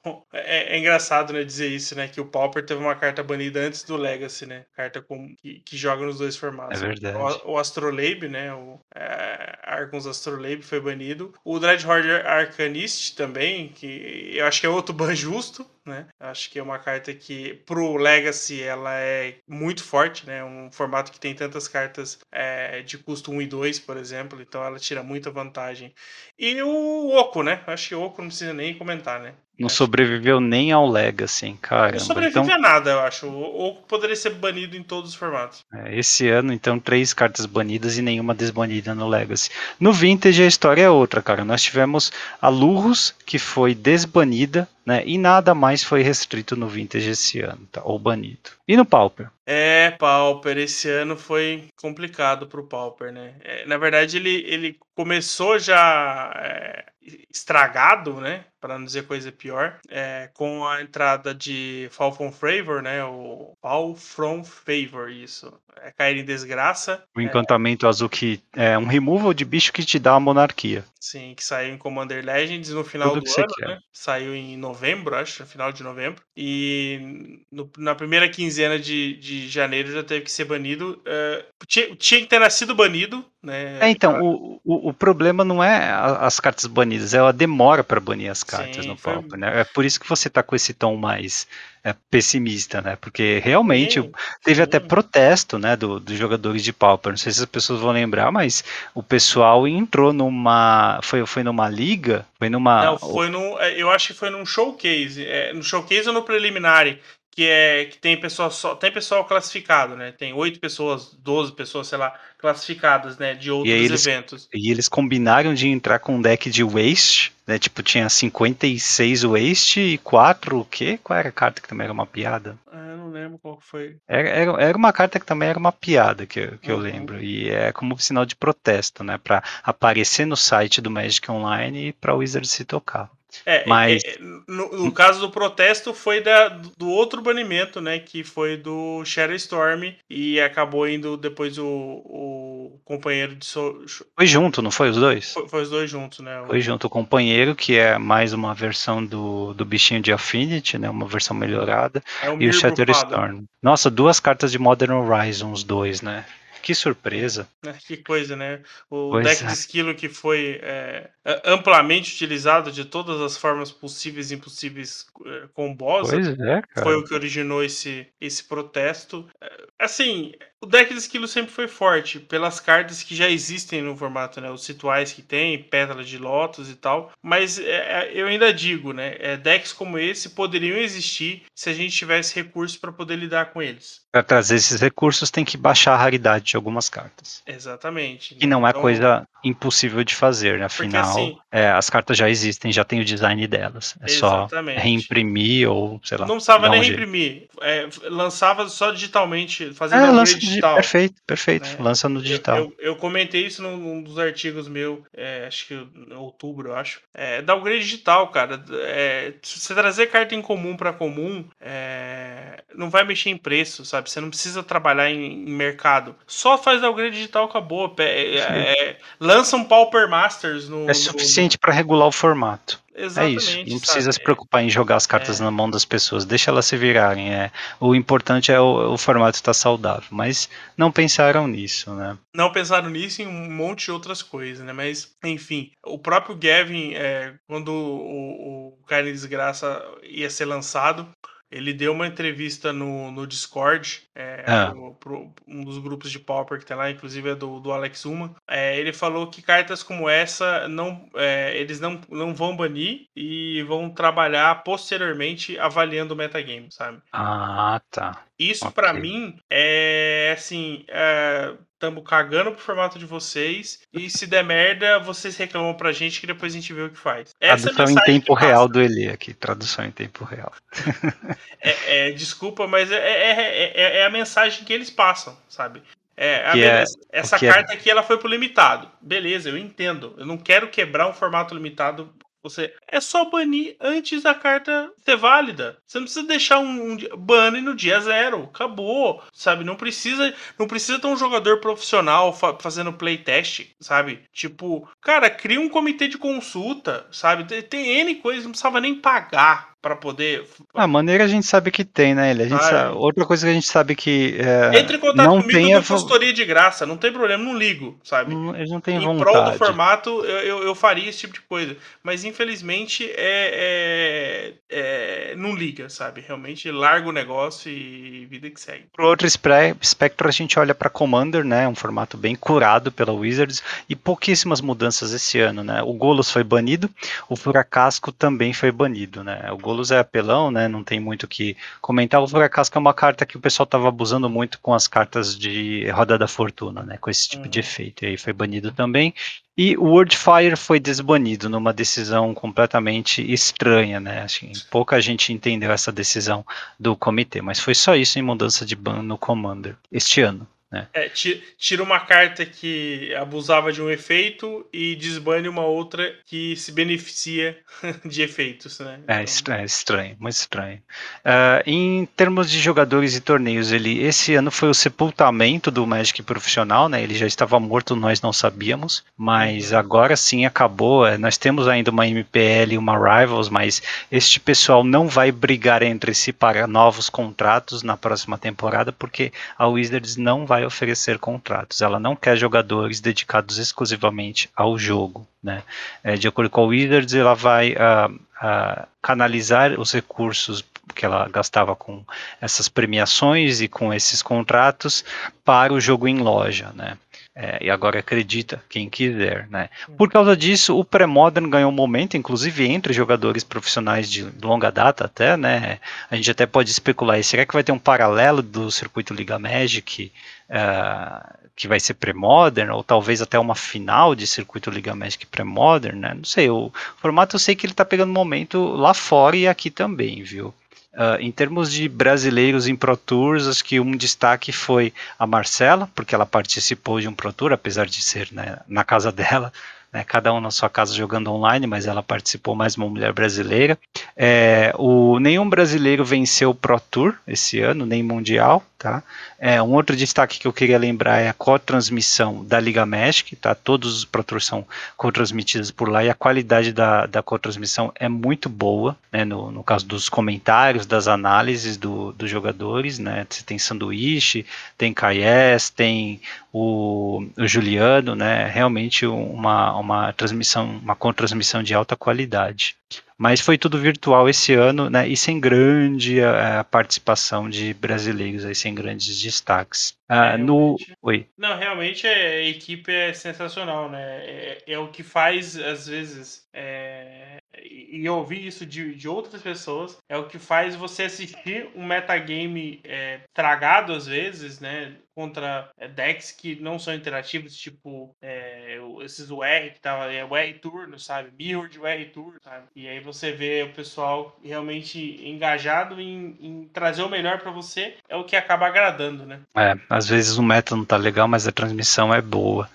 é, é, engraçado, né, dizer isso, né? Que o Pauper teve uma carta banida antes do Legacy, né? Carta com, que, que joga nos dois formatos. É verdade. O, o Astrolabe, né? O é, Archons Astrolabe foi banido. O Dreadhorde Arcanist também, que eu acho que é outro ban justo, né? Acho que é uma carta que pro Legacy ela é muito forte, né? Um formato que tem tantas cartas é, de custo 1 e 2, por exemplo, então ela tira muita vantagem. E o Oco, né? Acho que o Oco não precisa nem comentar, né? Não sobreviveu nem ao Legacy, hein, cara. Não sobrevive então... a nada, eu acho. Ou poderia ser banido em todos os formatos. É, esse ano, então, três cartas banidas e nenhuma desbanida no Legacy. No Vintage, a história é outra, cara. Nós tivemos a Lurrus, que foi desbanida, né? E nada mais foi restrito no Vintage esse ano, tá? Ou banido. E no Pauper? É, Pauper, esse ano foi complicado pro Pauper, né? É, na verdade, ele, ele começou já é, estragado, né? Para não dizer coisa pior, é, com a entrada de Fall from Favor, né? O Fall from Favor, isso. É cair em desgraça. O encantamento azul que é um removal de bicho que te dá a monarquia. Sim, que saiu em Commander Legends no final Tudo do ano, né? Saiu em novembro, acho, no final de novembro. E no, na primeira quinzena de, de janeiro já teve que ser banido. Uh, tinha, tinha que ter nascido banido, né? É, então, o, o, o, problema não é as cartas banidas, é a demora para banir as cartas Sim, no foi... Pauper, né? É por isso que você tá com esse tom mais é, pessimista, né? Porque realmente sim, teve sim. até protesto, né, dos do jogadores de Pauper. Não sei se as pessoas vão lembrar, mas o pessoal entrou numa, foi, foi numa liga, foi numa. Não, foi no, é, eu acho que foi num showcase, é, no showcase ou no preliminary que é que tem pessoal só tem pessoal classificado, né? Tem oito pessoas, 12 pessoas, sei lá, classificadas, né, de outros e eles, eventos. E eles combinaram de entrar com um deck de waste, né? Tipo, tinha 56 waste e 4 o quê? Qual era a carta que também era uma piada? Ah, eu não lembro qual foi. Era, era, era, uma carta que também era uma piada, que, que uhum. eu lembro. E é como sinal de protesto, né? Para aparecer no site do Magic Online e para o Wizard se tocar. É, Mas... É, é, no, no, caso do protesto foi da, do outro banimento, né? Que foi do Shadow Storm e acabou indo depois o, o companheiro de. So... Foi junto, não foi os dois? Foi, foi os dois juntos, né? Foi junto o companheiro, que é mais uma versão do, do bichinho de Affinity, né? Uma versão melhorada. É e o Shatter Storm. Nossa, duas cartas de Modern Horizons 2, né? Que surpresa. É, que coisa, né? O pois deck é. de esquilo que foi é, amplamente utilizado de todas as formas possíveis e impossíveis é, com boss. Pois é. Foi o que originou esse, esse protesto. É, assim, o deck de esquilo sempre foi forte, pelas cartas que já existem no formato, né? Os rituais que tem, pétalas de lotus e tal. Mas é, eu ainda digo, né? É, decks como esse poderiam existir se a gente tivesse recursos para poder lidar com eles. Para trazer esses recursos, tem que baixar a raridade de algumas cartas. Exatamente. E não é então, coisa impossível de fazer, né? Afinal, assim, é, as cartas já existem, já tem o design delas. É exatamente. só reimprimir ou, sei lá. Não precisava nem um reimprimir. É, lançava só digitalmente, fazendo é, lança digital. Perfeito, perfeito. Né? Lança no digital. Eu, eu, eu, comentei isso num, dos artigos meu, é, acho que em outubro, eu acho. É, downgrade digital, cara. É, se você trazer carta em comum para comum, é, não vai mexer em preço, sabe? Você não precisa trabalhar em, em mercado. Só faz downgrade digital, acabou. É, é lança um Pauper Masters no. É suficiente para regular o formato. Exatamente, é isso. Não precisa se preocupar em jogar as cartas é. na mão das pessoas. Deixa elas se virarem. É. O importante é o, o formato estar saudável. Mas não pensaram nisso, né? Não pensaram nisso e um monte de outras coisas, né? Mas, enfim, o próprio Gavin, é, quando o, o Carne Desgraça ia ser lançado, ele deu uma entrevista no, no Discord, é, ah. pro, pro, um dos grupos de Pauper que tem lá, inclusive é do, do Alex Uma. É, ele falou que cartas como essa não, é, eles não, não vão banir e vão trabalhar posteriormente avaliando o metagame, sabe? Ah, tá. Isso okay. para mim é assim, é, Tamo cagando pro formato de vocês. E se der merda, vocês reclamam pra gente que depois a gente vê o que faz. Essa tradução é em tempo real do Eli aqui. Tradução em tempo real. é, é, desculpa, mas é, é, é, a mensagem que eles passam, sabe? É, beleza, essa carta aqui ela foi pro limitado. Beleza, eu entendo. Eu não quero quebrar um formato limitado você é só banir antes da carta ser válida. Você não precisa deixar um, um bane no dia zero. Acabou, sabe? Não precisa, não precisa ter um jogador profissional fa fazendo playtest, sabe? Tipo, cara, cria um comitê de consulta, sabe? Tem, tem N coisas, não precisava nem pagar para poder. A maneira a gente sabe que tem, né? Ele, a gente sabe... outra coisa que a gente sabe que. É, Entre em contato não comigo tem a... consultoria de graça, não tem problema, não ligo, sabe? Não, eles não têm em vontade. prol do formato, eu, eu, eu, faria esse tipo de coisa. Mas infelizmente é, é, é, não liga, sabe? Realmente larga o negócio e vida que segue. Pro outro espectro, a gente olha para Commander, né? Um formato bem curado pela Wizards e pouquíssimas mudanças esse ano, né? O Golos foi banido, o Furacasco também foi banido, né? O Golos é apelão, né? Não tem muito o que comentar. O Furacasca é uma carta que o pessoal estava abusando muito com as cartas de Roda da Fortuna, né? Com esse tipo uhum. de efeito. E aí foi banido também. E o Wordfire foi desbanido numa decisão completamente estranha, né? Assim, pouca gente entendeu essa decisão do comitê, mas foi só isso em mudança de ban no Commander este ano. Né? É, tira uma carta que abusava de um efeito e desbane uma outra que se beneficia de efeitos. Né? É, então... é estranho, muito estranho. Uh, em termos de jogadores e torneios, ele esse ano foi o sepultamento do Magic profissional, né? Ele já estava morto, nós não sabíamos, mas uhum. agora sim acabou. É, nós temos ainda uma MPL e uma Rivals, mas este pessoal não vai brigar entre si para novos contratos na próxima temporada, porque a Wizards não vai vai oferecer contratos. Ela não quer jogadores dedicados exclusivamente ao jogo. Né? É, de acordo com a Wizards, ela vai uh, uh, canalizar os recursos que ela gastava com essas premiações e com esses contratos para o jogo em loja, né? É, e agora acredita quem quiser, né? Por causa disso, o pré-modern ganhou um momento, inclusive entre jogadores profissionais de longa data até, né? A gente até pode especular, será que vai ter um paralelo do circuito Liga Magic uh, que vai ser pré-modern, ou talvez até uma final de circuito Liga Magic pré-modern, né? Não sei, o formato eu sei que ele está pegando momento lá fora e aqui também, viu? Uh, em termos de brasileiros em Pro Tours, acho que um destaque foi a Marcela, porque ela participou de um Pro Tour, apesar de ser né, na casa dela, né, cada um na sua casa jogando online, mas ela participou mais uma mulher brasileira. É, o, nenhum brasileiro venceu o Pro Tour esse ano, nem mundial. Tá? É, um outro destaque que eu queria lembrar é a co-transmissão da Liga Magic, tá? todos os Pro Tours são co-transmitidos por lá e a qualidade da, da co-transmissão é muito boa, né? no, no caso dos comentários, das análises do, dos jogadores, né? você tem sanduíche, tem Kaies, tem o, o Juliano, né? realmente uma, uma transmissão, uma co-transmissão de alta qualidade. Mas foi tudo virtual esse ano, né? E sem grande uh, participação de brasileiros, aí, sem grandes destaques. Uh, no... Oi. Não, realmente a equipe é sensacional, né? É, é o que faz, às vezes, é... e eu ouvi isso de, de outras pessoas, é o que faz você assistir um metagame é, tragado, às vezes, né? Contra é, decks que não são interativos, tipo é, esses UR que tava, é, UR turno, sabe? Mirror de UR turno, sabe? E aí você vê o pessoal realmente engajado em, em trazer o melhor para você, é o que acaba agradando, né? É, às vezes o meta não tá legal, mas a transmissão é boa.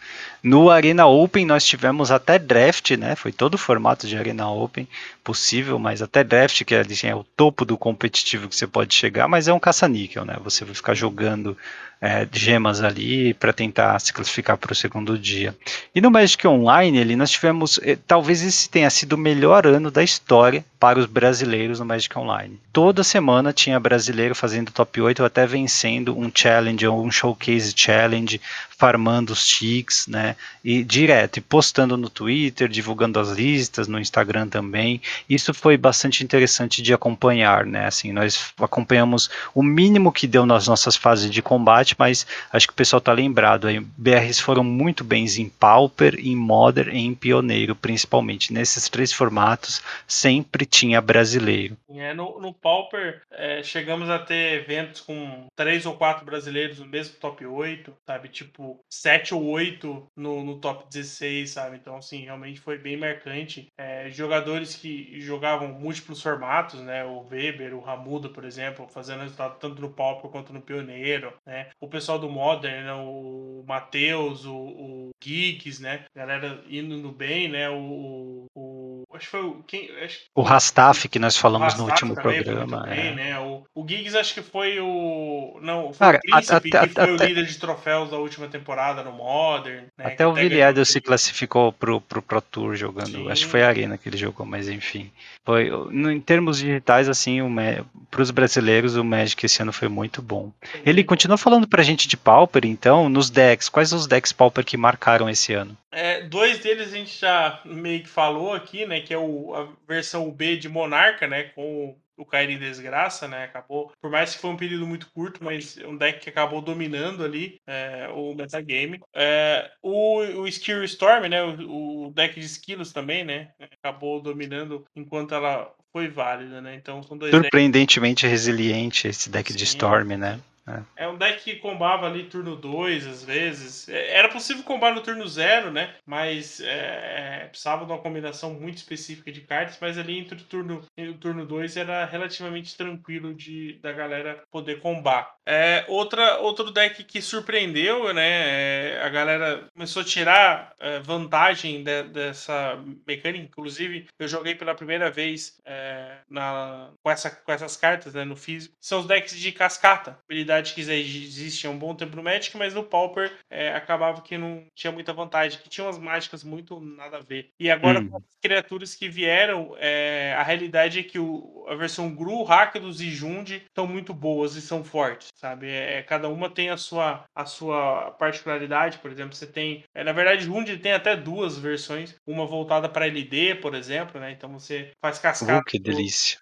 No Arena Open nós tivemos até draft, né? Foi todo o formato de Arena Open possível, mas até draft, que é, assim, é o topo do competitivo que você pode chegar, mas é um caça-níquel, né? Você vai ficar jogando é, gemas ali para tentar se classificar para o segundo dia. E no Magic Online, ali, nós tivemos, eh, talvez esse tenha sido o melhor ano da história para os brasileiros no Magic Online. Toda semana tinha brasileiro fazendo top 8 ou até vencendo um challenge ou um showcase challenge, farmando os ticks, né? E direto, e postando no Twitter, divulgando as listas, no Instagram também. Isso foi bastante interessante de acompanhar, né? Assim, nós acompanhamos o mínimo que deu nas nossas fases de combate, mas acho que o pessoal tá lembrado aí. BRs foram muito bens em Pauper, em Modern e em Pioneiro, principalmente. Nesses três formatos, sempre tinha brasileiro. É, no, no Pauper, é, chegamos a ter eventos com três ou quatro brasileiros no mesmo top 8, sabe? Tipo, sete ou oito no, no top 16, sabe? Então, assim, realmente foi bem marcante. É, jogadores que jogavam múltiplos formatos, né? O Weber, o Ramuda, por exemplo, fazendo resultado tanto no Pauper quanto no Pioneiro, né? O pessoal do Modern, né? O Matheus, o, o Geeks, né? Galera indo bem, né? O, o, acho que foi o quem, acho, o Rastaf que nós falamos no último programa. Bem, é. né? O, o Giggs acho que foi o não, foi Cara, o Príncipe até, que foi até, o líder de troféus da última temporada no Modern. Né? Até o Villiado se classificou pro, pro Pro Tour jogando. Sim. Acho que foi a Arena que ele jogou, mas enfim. Foi, no, em termos digitais, assim, para os brasileiros, o Magic esse ano foi muito bom. Ele continua falando pra gente de Pauper, então, nos decks. Quais os decks Pauper que marcaram esse ano? É, dois deles a gente já meio que falou aqui, né? Que é o, a versão B de Monarca, né? Com o cair em desgraça, né? Acabou, por mais que foi um período muito curto, mas um deck que acabou dominando ali é, o metagame. É, o, o Skill Storm, né? O, o, deck de esquilos também, né? Acabou dominando enquanto ela foi válida, né? Então são dois Surpreendentemente decks... resiliente esse deck Sim. de Storm, né? É. é um deck que combava ali turno 2, às vezes. É, era possível combar no turno 0, né? Mas é, é, precisava de uma combinação muito específica de cartas. Mas ali entre o turno o turno 2 era relativamente tranquilo de, da galera poder combar. É, outra, outro deck que surpreendeu, né? É, a galera começou a tirar é, vantagem de, dessa mecânica. Inclusive, eu joguei pela primeira vez na, com, essa, com essas cartas né, no físico. São os decks de cascata. Habilidade que existe há um bom tempo no Magic, mas no Pauper é, acabava que não tinha muita vantagem, que tinha umas mágicas muito nada a ver. E agora, hum. com as criaturas que vieram, é, a realidade é que o, a versão Gru, Rakdos e Jund estão muito boas e são fortes, sabe? É, cada uma tem a sua, a sua particularidade, por exemplo, você tem. É, na verdade, Jund tem até duas versões, uma voltada para LD, por exemplo, né? Então você faz cascata uh, do,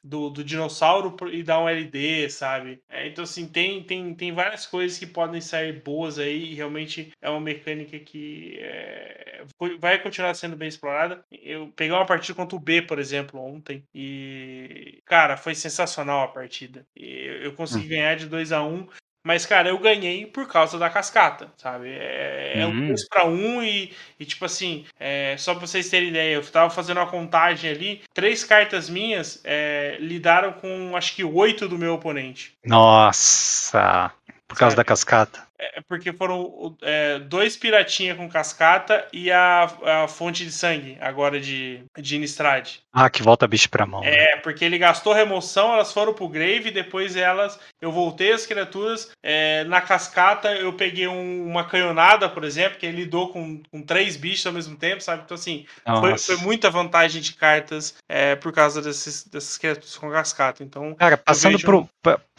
do, do, dinossauro e dá um LD, sabe? É, então, assim, tem, tem tem, várias coisas que podem sair boas aí e realmente é uma mecânica que é, vai continuar sendo bem explorada. Eu peguei uma partida contra o B, por exemplo, ontem e, cara, foi sensacional a partida. Eu consegui hum. ganhar de 2 a 1 um, mas, cara, eu ganhei por causa da cascata, sabe? É, é um 2 uhum. para 1 um e, e, tipo assim, é, só pra vocês terem ideia, eu tava fazendo uma contagem ali, três cartas minhas é, lidaram com acho que oito do meu oponente. Nossa! Por causa da cascata. É, é porque foram é, dois piratinha com cascata e a, a fonte de sangue, agora de, de Innistrad. Ah, que volta bicho pra mão. É, né? porque ele gastou remoção, elas foram pro grave, depois elas. Eu voltei as criaturas. É, na cascata eu peguei um, uma canhonada, por exemplo, que ele lidou com, com três bichos ao mesmo tempo, sabe? Então, assim, foi, foi, muita vantagem de cartas é, por causa desses, dessas criaturas com cascata. Então. Cara, passando, vejo... pro,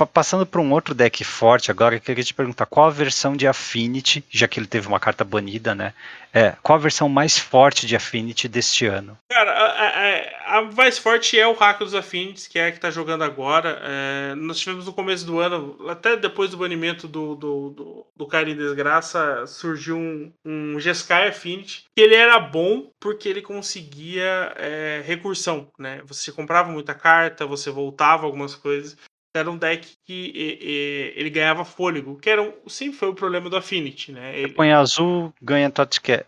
passando por um outro deck forte agora, eu queria te perguntar qual a versão de Affinity, já que ele teve uma carta banida, né? É, qual a versão mais forte de Affinity deste ano? Cara, a, a, a mais forte é o Hack dos Affinities, que é a que tá jogando agora. É, nós tivemos no começo do ano, até depois do banimento do, do, do, do Cara em Desgraça, surgiu um, um Jeskai Affinity, que ele era bom porque ele conseguia é, recursão, né? Você comprava muita carta, você voltava algumas coisas era um deck que e, e, ele ganhava fôlego, que era um, sempre foi o problema do Affinity, né? Ele... Você põe azul, ganha Totcast.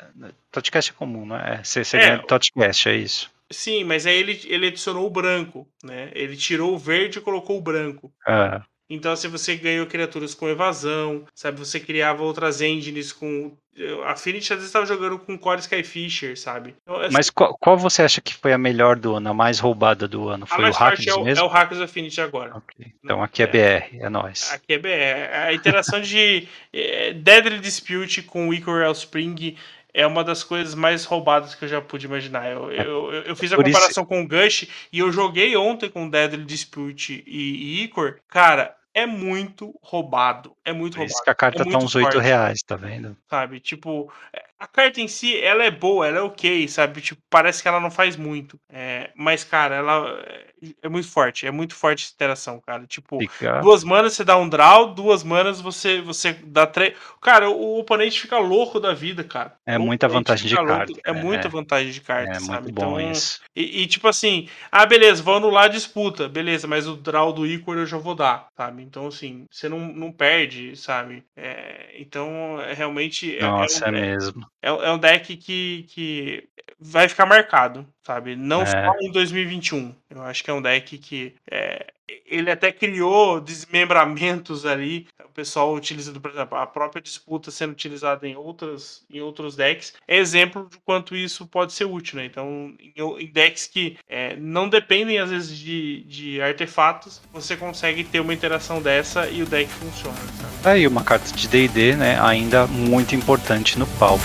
Totcast é comum, né? Você, você é, ganha Totcast, é isso. Sim, mas aí ele, ele adicionou o branco, né? Ele tirou o verde e colocou o branco. Ah. Então, se você ganhou criaturas com evasão, sabe? Você criava outras engines com a Affinity às vezes estava jogando com Core Skyfisher, sabe? Então, assim, Mas qual, qual, você acha que foi a melhor do ano, a mais roubada do ano? Foi o Hackers é mesmo? É o Hackers Affinity agora. Okay. Então aqui é, BR, é nós. Aqui é BR. A interação de. É, é, Deadly Dispute com Ichor Spring é uma das coisas mais roubadas que eu já pude imaginar. Eu, é. eu, eu, fiz a Por comparação isso... com o Gush e eu joguei ontem com Deadly Dispute e, e Icor. Cara, é muito roubado. É muito Por roubado. Isso que a carta é tá uns 8 reais, tá vendo? Sabe? Tipo, a carta em si, ela é boa, ela é ok, sabe? Tipo, parece que ela não faz muito. É, mas, cara, ela é, é muito forte. É muito forte essa interação, cara. Tipo, fica... duas manas você dá um draw, duas manas você, você dá três. Cara, o, oponente fica louco da vida, cara. É muita vantagem de carta. É, é muita vantagem de carta, é sabe? Muito bom então, isso. E, e, tipo assim, ah, beleza, vou anular a disputa. Beleza, mas o draw do Icor eu já vou dar, sabe? Então, assim, você não, não perde, sabe? É, então, é, realmente. Nossa, é, um, é mesmo. É, é um deck que, que vai ficar marcado, sabe? Não é. só em 2021. Eu acho que é um deck que é, ele até criou desmembramentos ali. O pessoal utilizando, por exemplo, a própria disputa sendo utilizada em outras em outros decks é exemplo de quanto isso pode ser útil, né? Então, em, em decks que é, não dependem às vezes de, de artefatos, você consegue ter uma interação dessa e o deck funciona. Sabe? Tá aí uma carta de D&D, né? Ainda muito importante no palco.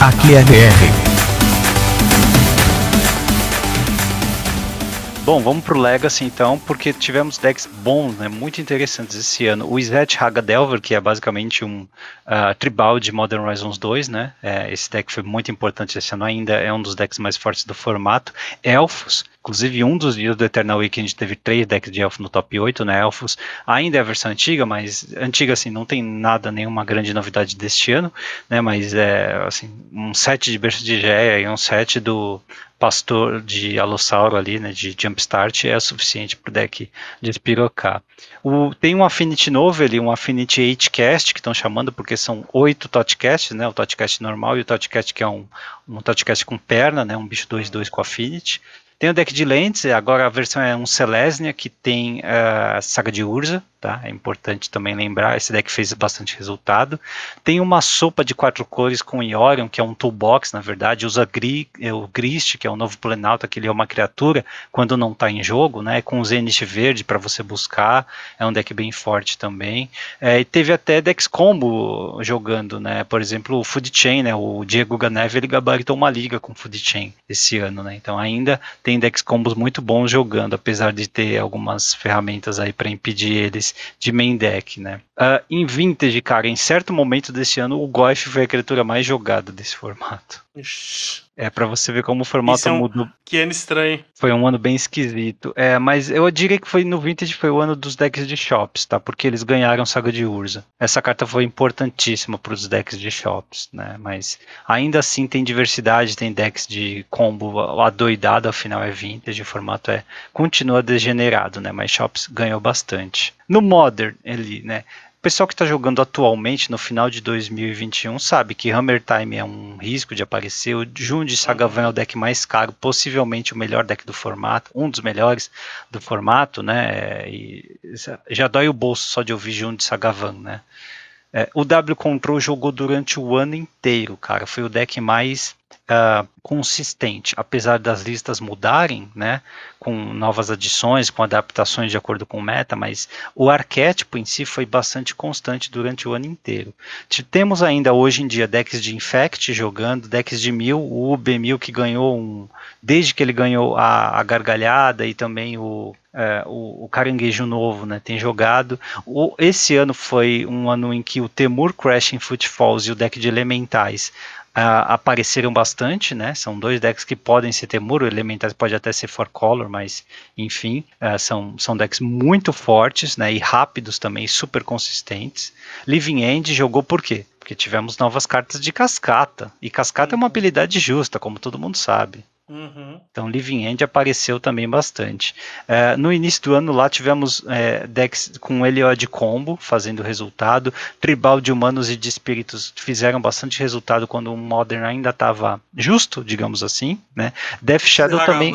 Aqui é BR. Bom, vamos pro Legacy então, porque tivemos decks bons, né, muito interessantes esse ano. O Izet Haga Delver, que é basicamente um uh, tribal de Modern Horizons 2, né? É, esse deck foi muito importante esse ano ainda, é um dos decks mais fortes do formato. Elfos, inclusive um dos dias do Eternal Weekend teve três decks de Elfos no top 8, né? Elfos ainda é a versão antiga, mas antiga assim, não tem nada, nenhuma grande novidade deste ano, né? Mas é assim, um set de Berço de Geia e um set do pastor de Alossauro ali, né, de Jumpstart, é suficiente para o deck despirocar. O, tem um Affinity novo ali, um Affinity 8cast, que estão chamando porque são oito Totcasts, né, o Totcast normal e o Totcast que é um, um Totcast com perna, né, um bicho 2-2 com Affinity. Tem o deck de lentes, agora a versão é um Selesnia, que tem a uh, Saga de Urza, tá? É importante também lembrar, esse deck fez bastante resultado. Tem uma sopa de quatro cores com Iorion, que é um toolbox, na verdade, usa Gri, é o Grist, que é o novo Planalto, que ele é uma criatura quando não está em jogo, né? Com o Zenith verde para você buscar, é um deck bem forte também. É, e teve até decks combo jogando, né? Por exemplo, o Food Chain, né? O Diego Ganeve, ele gabaritou uma liga com Food Chain esse ano, né? Então ainda tem decks combos muito bons jogando, apesar de ter algumas ferramentas aí para impedir eles de main deck, né? Uh, em Vintage, cara, em certo momento desse ano, o Goif foi a criatura mais jogada desse formato. Ixi. É para você ver como o formato é um, mudou. Que ano estranho. Foi um ano bem esquisito. É, mas eu diria que foi no Vintage foi o ano dos decks de shops, tá? Porque eles ganharam Saga de Urza. Essa carta foi importantíssima para os decks de shops, né? Mas ainda assim tem diversidade, tem decks de combo adoidado, afinal é Vintage, o formato é continua degenerado, né? Mas shops ganhou bastante. No Modern, ele, né? Pessoal que está jogando atualmente no final de 2021 sabe que Hammer Time é um risco de aparecer. O Jund Sagavan é o deck mais caro, possivelmente o melhor deck do formato, um dos melhores do formato, né? E já dói o bolso só de ouvir Jund Sagavan, né? É, o W Control jogou durante o ano inteiro, cara. Foi o deck mais uh, consistente, apesar das listas mudarem, né, com novas adições, com adaptações de acordo com meta, mas o arquétipo em si foi bastante constante durante o ano inteiro. Temos ainda hoje em dia decks de Infect jogando, decks de Mil, o UB1000 que ganhou um, desde que ele ganhou a, a gargalhada e também o, é, o, o, caranguejo novo, né, tem jogado. O, esse ano foi um ano em que o Temur Crashing Footfalls e o deck de Elementais Uh, apareceram bastante, né? São dois decks que podem ser Temuro, Elementais pode até ser For Color, mas enfim, uh, são, são decks muito fortes, né? E rápidos também, super consistentes. Living End jogou por quê? Porque tivemos novas cartas de cascata. E cascata é uma habilidade justa, como todo mundo sabe. Uhum. Então, Living End apareceu também bastante. É, no início do ano lá tivemos é, decks com Eliod Combo fazendo resultado, Tribal de Humanos e de Espíritos fizeram bastante resultado quando o Modern ainda estava justo, digamos assim. Né? Death Shadow também.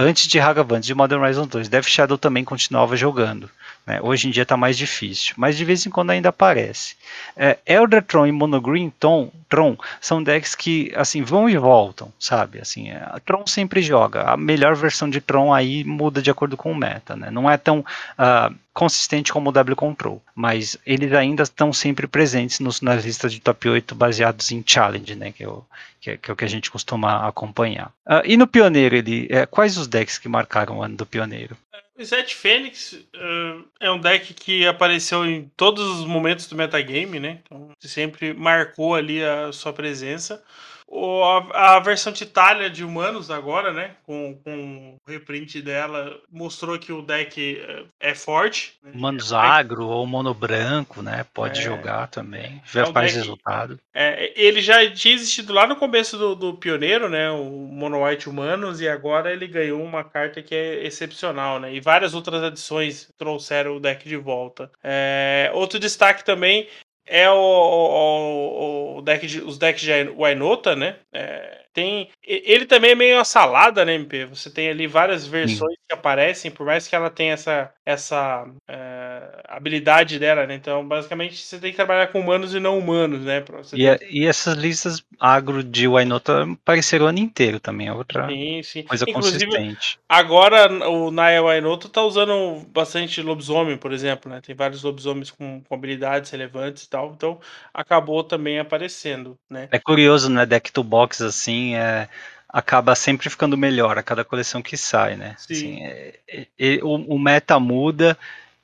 Antes de Hagavan, de Modern Horizon 2, Death Shadow também continuava jogando. Né? Hoje em dia está mais difícil, mas de vez em quando ainda aparece. É, Elder Tron e Monogreen Tron, Tron são decks que assim vão e voltam, sabe? Assim, é, Tron sempre joga. A melhor versão de Tron aí muda de acordo com o meta, né? Não é tão uh, consistente como o W Control, mas eles ainda estão sempre presentes nos, nas listas de top 8 baseados em challenge, né, que é o que é, que, é o que a gente costuma acompanhar. Uh, e no Pioneiro, ele, é, quais os decks que marcaram o ano do Pioneiro? O Zed Fênix uh, é um deck que apareceu em todos os momentos do metagame, né? Então, sempre marcou ali a sua presença. O, a, a, versão de Itália de humanos agora, né? Com, com o reprint dela, mostrou que o deck é, é forte. Né? Humanos é agro ou mono branco, né? Pode é, jogar também. Já é faz deck, resultado. É, ele já tinha existido lá no começo do, do Pioneiro, né? O Mono White Humanos, e agora ele ganhou uma carta que é excepcional, né? E várias outras adições trouxeram o deck de volta. É, outro destaque também é o, o, o deck de, os decks de Wainota, né? É, tem, ele também é meio uma salada, né, MP? Você tem ali várias versões Sim. que aparecem, por mais que ela tenha essa, essa é, habilidade dela, né? Então, basicamente, você tem que trabalhar com humanos e não humanos, né? E, ter... e, essas listas agro de Wainota apareceram o ano inteiro também, é outra sim, sim. coisa Inclusive, consistente. Agora, o Naya Wainota tá usando bastante lobisomem, por exemplo, né? Tem vários lobisomens com, com habilidades relevantes e tal, então acabou também aparecendo, né? É curioso, né? Deck to box assim, é, acaba sempre ficando melhor a cada coleção que sai, né? Sim. Assim, é, é, o, o, meta muda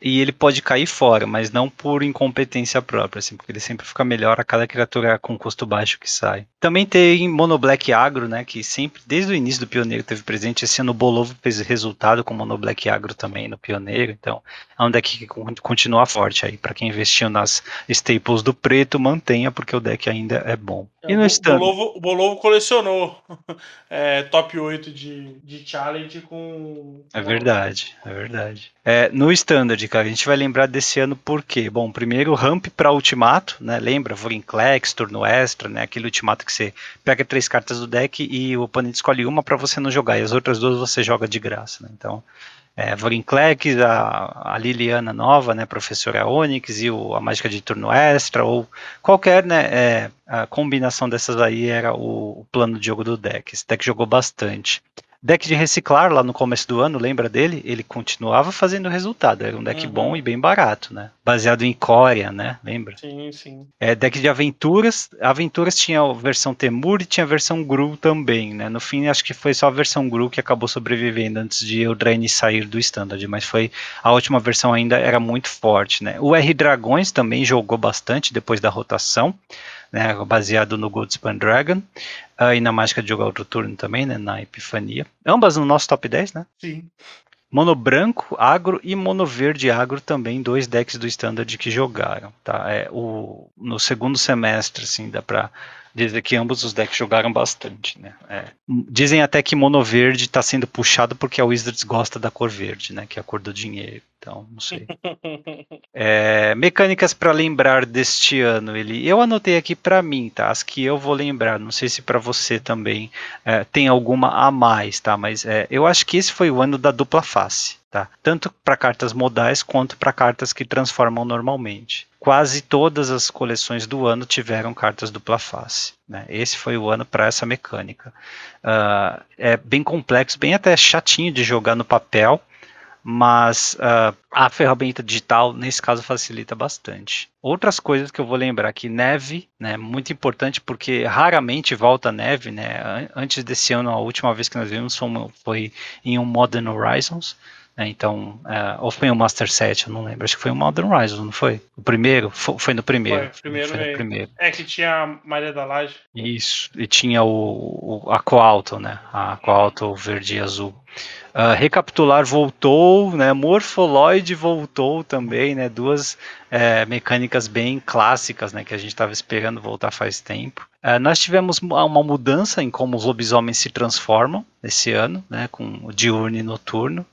e ele pode cair fora, mas não por incompetência própria, assim, porque ele sempre fica melhor a cada criatura com custo baixo que sai. Também tem Mono Black Agro, né, que sempre, desde o início do Pioneiro, teve presente. Esse ano o Bolovo fez resultado com Mono Black Agro também no Pioneiro, então é um deck que continua forte aí. Para quem investiu nas staples do preto, mantenha, porque o deck ainda é bom. É, e no stand? O Bolovo, colecionou é, top 8 de, de challenge com. É verdade, é verdade. É, no standard, cara, a gente vai lembrar desse ano por quê? Bom, primeiro ramp para ultimato, né? Lembra? Vorinclex, turno extra, né? Aquele ultimato que você pega três cartas do deck e o oponente escolhe uma para você não jogar, e as outras duas você joga de graça, né? Então, é, Vorinclex, a, a Liliana nova, né, professora Onyx e o, a mágica de turno extra, ou qualquer né, é, a combinação dessas aí era o, o, plano de jogo do deck. Esse deck jogou bastante. Deck de reciclar lá no começo do ano, lembra dele? Ele continuava fazendo resultado. Era um deck uhum. bom e bem barato, né? Baseado em Coria, né? Lembra? Sim, sim. É, deck de aventuras. Aventuras tinha a versão Temur e tinha a versão Gru também, né? No fim, acho que foi só a versão Gru que acabou sobrevivendo antes de Eldraine sair do standard. Mas foi a última versão ainda era muito forte, né? O R Dragões também jogou bastante depois da rotação né, baseado no Goldspan Dragon, uh, e na mágica de jogar outro turno também, né, na Epifania. Ambas no nosso top 10, né? Sim. Mono branco, agro e mono verde agro também, dois decks do standard que jogaram, tá? É, o, no segundo semestre, assim, dá pra dizer que ambos os decks jogaram bastante, né? É. Dizem até que mono verde está sendo puxado porque a Wizards gosta da cor verde, né? Que é a cor do dinheiro. Então, não sei. é, mecânicas para lembrar deste ano. Ele, eu anotei aqui para mim, tá? As que eu vou lembrar. Não sei se para você também é, tem alguma a mais, tá? Mas é, eu acho que esse foi o ano da dupla face, tá? Tanto para cartas modais quanto para cartas que transformam normalmente. Quase todas as coleções do ano tiveram cartas dupla face. Né? Esse foi o ano para essa mecânica. Uh, é bem complexo, bem até chatinho de jogar no papel mas uh, a ferramenta digital nesse caso facilita bastante. Outras coisas que eu vou lembrar aqui, neve, né, muito importante porque raramente volta neve, né, antes desse ano a última vez que nós vimos foi em um Modern Horizons, né, então, uh, ou foi um Master Set, eu não lembro, acho que foi um Modern Horizons, não foi? O primeiro? Foi, foi no primeiro. Foi, primeiro, foi no é, primeiro. É que tinha a Maria da Laje. Isso, e tinha o, o a Coalto, né, a Coalto verde e azul. Uh, recapitular voltou, né? Morpholoid voltou também, né? Duas é, mecânicas bem clássicas, né? Que a gente estava esperando voltar faz tempo. Uh, nós tivemos uma mudança em como os lobisomens se transformam esse ano, né? Com o diurno e noturno.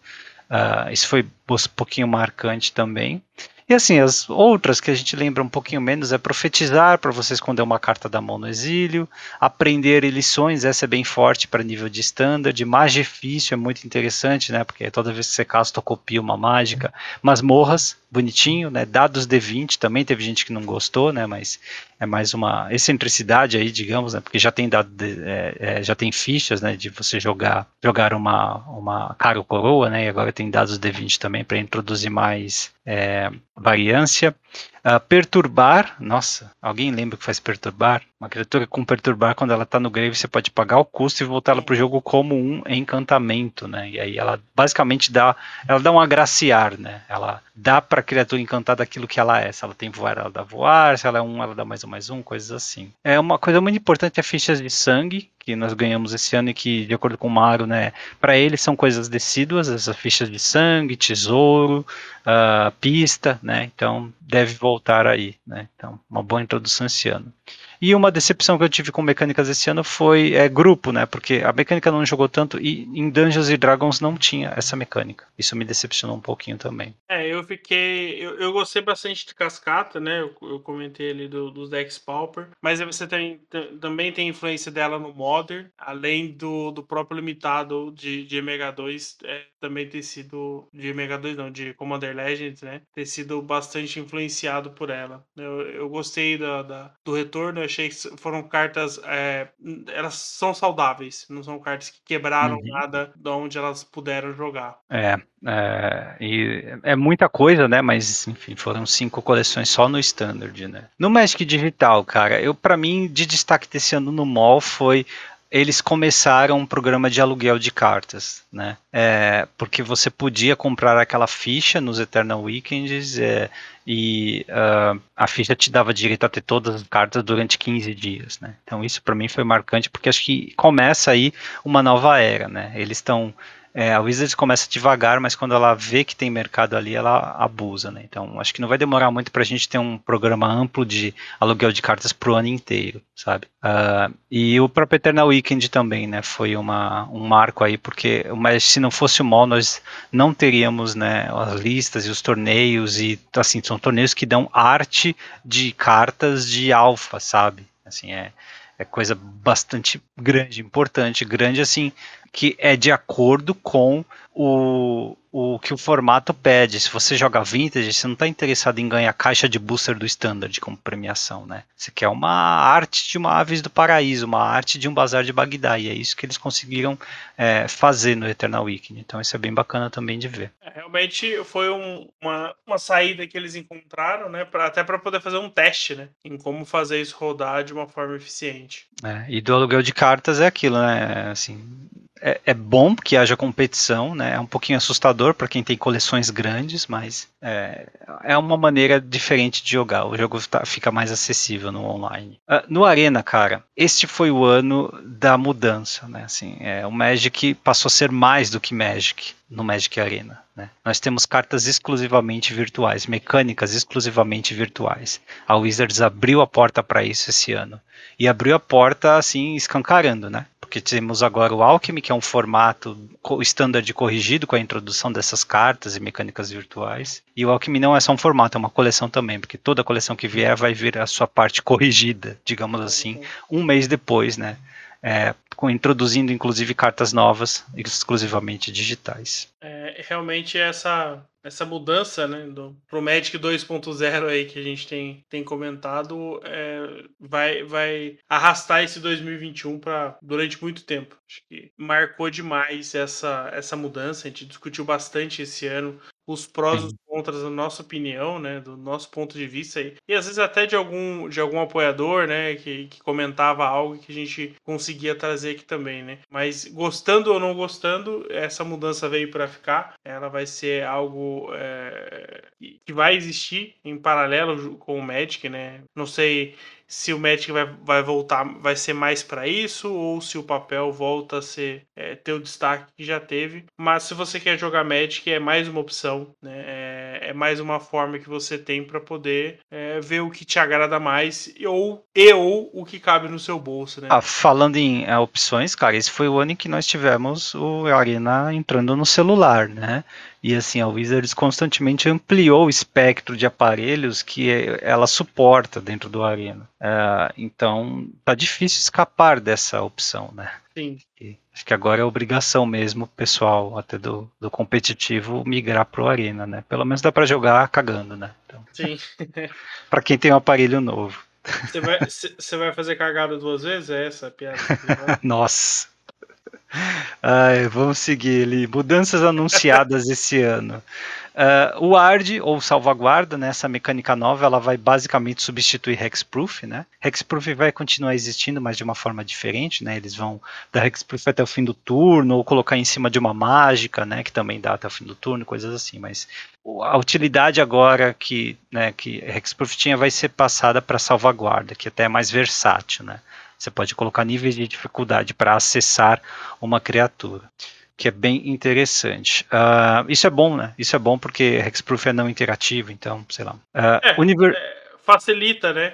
Uh, isso foi um pouquinho marcante também. E assim, as outras que a gente lembra um pouquinho menos é profetizar para você esconder uma carta da mão no exílio, aprender lições, essa é bem forte para nível de standard, mais difícil é muito interessante, né? Porque toda vez que você casta copia uma mágica, masmorras, bonitinho, né? Dados D20 também teve gente que não gostou, né? Mas é mais uma excentricidade aí, digamos, né? Porque já tem dado, de, é, é, já tem fichas, né? De você jogar jogar uma uma cara coroa, né? E agora tem dados D20 também para introduzir mais é, variância. Uh, perturbar, nossa, alguém lembra que faz perturbar? Uma criatura com perturbar, quando ela tá no grave, você pode pagar o custo e voltar ela pro jogo como um encantamento, né? E aí ela basicamente dá, ela dá um agraciar, né? Ela dá pra criatura encantada aquilo que ela é. Se ela tem voar, ela dá voar, se ela é um, ela dá mais um, mais um, coisas assim. É uma coisa muito importante é fichas de sangue, que nós ganhamos esse ano e que, de acordo com o Mario, né, para ele são coisas decíduas, essas fichas de sangue, tesouro, uh, pista, né, então deve voltar aí, né, então uma boa introdução esse ano. E uma decepção que eu tive com mecânicas esse ano foi é, grupo, né? Porque a mecânica não jogou tanto e em Dungeons and Dragons não tinha essa mecânica. Isso me decepcionou um pouquinho também. É, eu fiquei. Eu, eu gostei bastante de cascata, né? Eu, eu comentei ali do, dos decks Pauper. Mas você tem, também tem influência dela no Modern, além do, do próprio limitado de, de Mega 2 é, também ter sido. De Mega 2 não, de Commander Legends, né? Ter sido bastante influenciado por ela. Eu, eu gostei da, da do retorno, achei que foram cartas. É, elas são saudáveis, não são cartas que quebraram uhum. nada de onde elas puderam jogar. É, é, e é muita coisa, né? Mas enfim, foram cinco coleções só no Standard, né? No Magic Digital, cara, eu para mim de destaque desse ano no mall foi eles começaram um programa de aluguel de cartas, né? É, porque você podia comprar aquela ficha nos Eternal Weekends é, e uh, a ficha te dava direito a ter todas as cartas durante 15 dias, né? Então isso para mim foi marcante porque acho que começa aí uma nova era, né? Eles estão é, a Wizards começa devagar, mas quando ela vê que tem mercado ali, ela abusa, né? Então, acho que não vai demorar muito para a gente ter um programa amplo de aluguel de cartas pro ano inteiro, sabe? Uh, e o próprio Eternal Weekend também, né? Foi uma, um marco aí, porque mas se não fosse o MOL, nós não teríamos, né, as listas e os torneios, e assim, são torneios que dão arte de cartas de alfa, sabe? Assim, é, é coisa bastante grande, importante, grande assim, que é de acordo com o, o que o formato pede. Se você joga vintage, você não está interessado em ganhar caixa de booster do standard como premiação, né? Você quer uma arte de uma Aves do Paraíso, uma arte de um Bazar de Bagdá, e é isso que eles conseguiram é, fazer no Eternal Weekend. Então isso é bem bacana também de ver. É, realmente foi um, uma, uma saída que eles encontraram, né? Pra, até para poder fazer um teste, né? Em como fazer isso rodar de uma forma eficiente. É, e do aluguel de cartas é aquilo, né? Assim, é, é, bom que haja competição, né? É um pouquinho assustador para quem tem coleções grandes, mas é, é uma maneira diferente de jogar. O jogo tá, fica mais acessível no online. Uh, no Arena, cara, este foi o ano da mudança, né? Assim, é, o Magic passou a ser mais do que Magic no Magic Arena. Né? Nós temos cartas exclusivamente virtuais, mecânicas exclusivamente virtuais. A Wizards abriu a porta para isso esse ano e abriu a porta assim escancarando, né? Porque temos agora o Alchemy, que é um formato standard corrigido com a introdução dessas cartas e mecânicas virtuais. E o Alchemy não é só um formato, é uma coleção também, porque toda coleção que vier vai vir a sua parte corrigida, digamos assim, um mês depois, né? É, com, introduzindo inclusive cartas novas, exclusivamente digitais. É, realmente essa essa mudança né, do, pro Magic 2.0 aí que a gente tem, tem comentado é, vai, vai arrastar esse 2021 para durante muito tempo. Acho que marcou demais essa, essa mudança. A gente discutiu bastante esse ano os prós e os contras, na nossa opinião, né, do nosso ponto de vista aí. E às vezes até de algum, de algum apoiador, né, que, que comentava algo que a gente conseguia trazer aqui também, né. Mas gostando ou não gostando, essa mudança veio para ficar. Ela vai ser algo é, que vai existir em paralelo com o Magic, né. Não sei se o Magic vai, vai voltar, vai ser mais para isso, ou se o papel volta a ser é, ter o destaque que já teve. Mas se você quer jogar Magic, é mais uma opção, né? É, é mais uma forma que você tem para poder é, ver o que te agrada mais ou, e ou o que cabe no seu bolso, né? Ah, falando em é, opções, cara, esse foi o ano em que nós tivemos o Arena entrando no celular, né? E assim, a Wizards constantemente ampliou o espectro de aparelhos que ela suporta dentro do Arena. Uh, então, tá difícil escapar dessa opção, né? Sim. E acho que agora é obrigação mesmo, pessoal, até do, do competitivo, migrar pro Arena, né? Pelo menos dá para jogar cagando, né? Então, Sim. para quem tem um aparelho novo. Você vai, vai fazer cagada duas vezes? É essa a piada? Nossa. Ai, vamos seguir ali. Mudanças anunciadas esse ano. Uh, o ARD, ou salvaguarda, né, essa mecânica nova, ela vai basicamente substituir Hexproof. Né? Hexproof vai continuar existindo, mas de uma forma diferente. Né? Eles vão dar Hexproof até o fim do turno, ou colocar em cima de uma mágica, né, que também dá até o fim do turno, coisas assim. Mas a utilidade agora que, né, que Hexproof tinha vai ser passada para salvaguarda, que até é mais versátil. Né? Você pode colocar níveis de dificuldade para acessar uma criatura que é bem interessante. Uh, isso é bom, né? Isso é bom porque Hexproof é não interativo, então, sei lá. Uh, é, univer... é, facilita, né?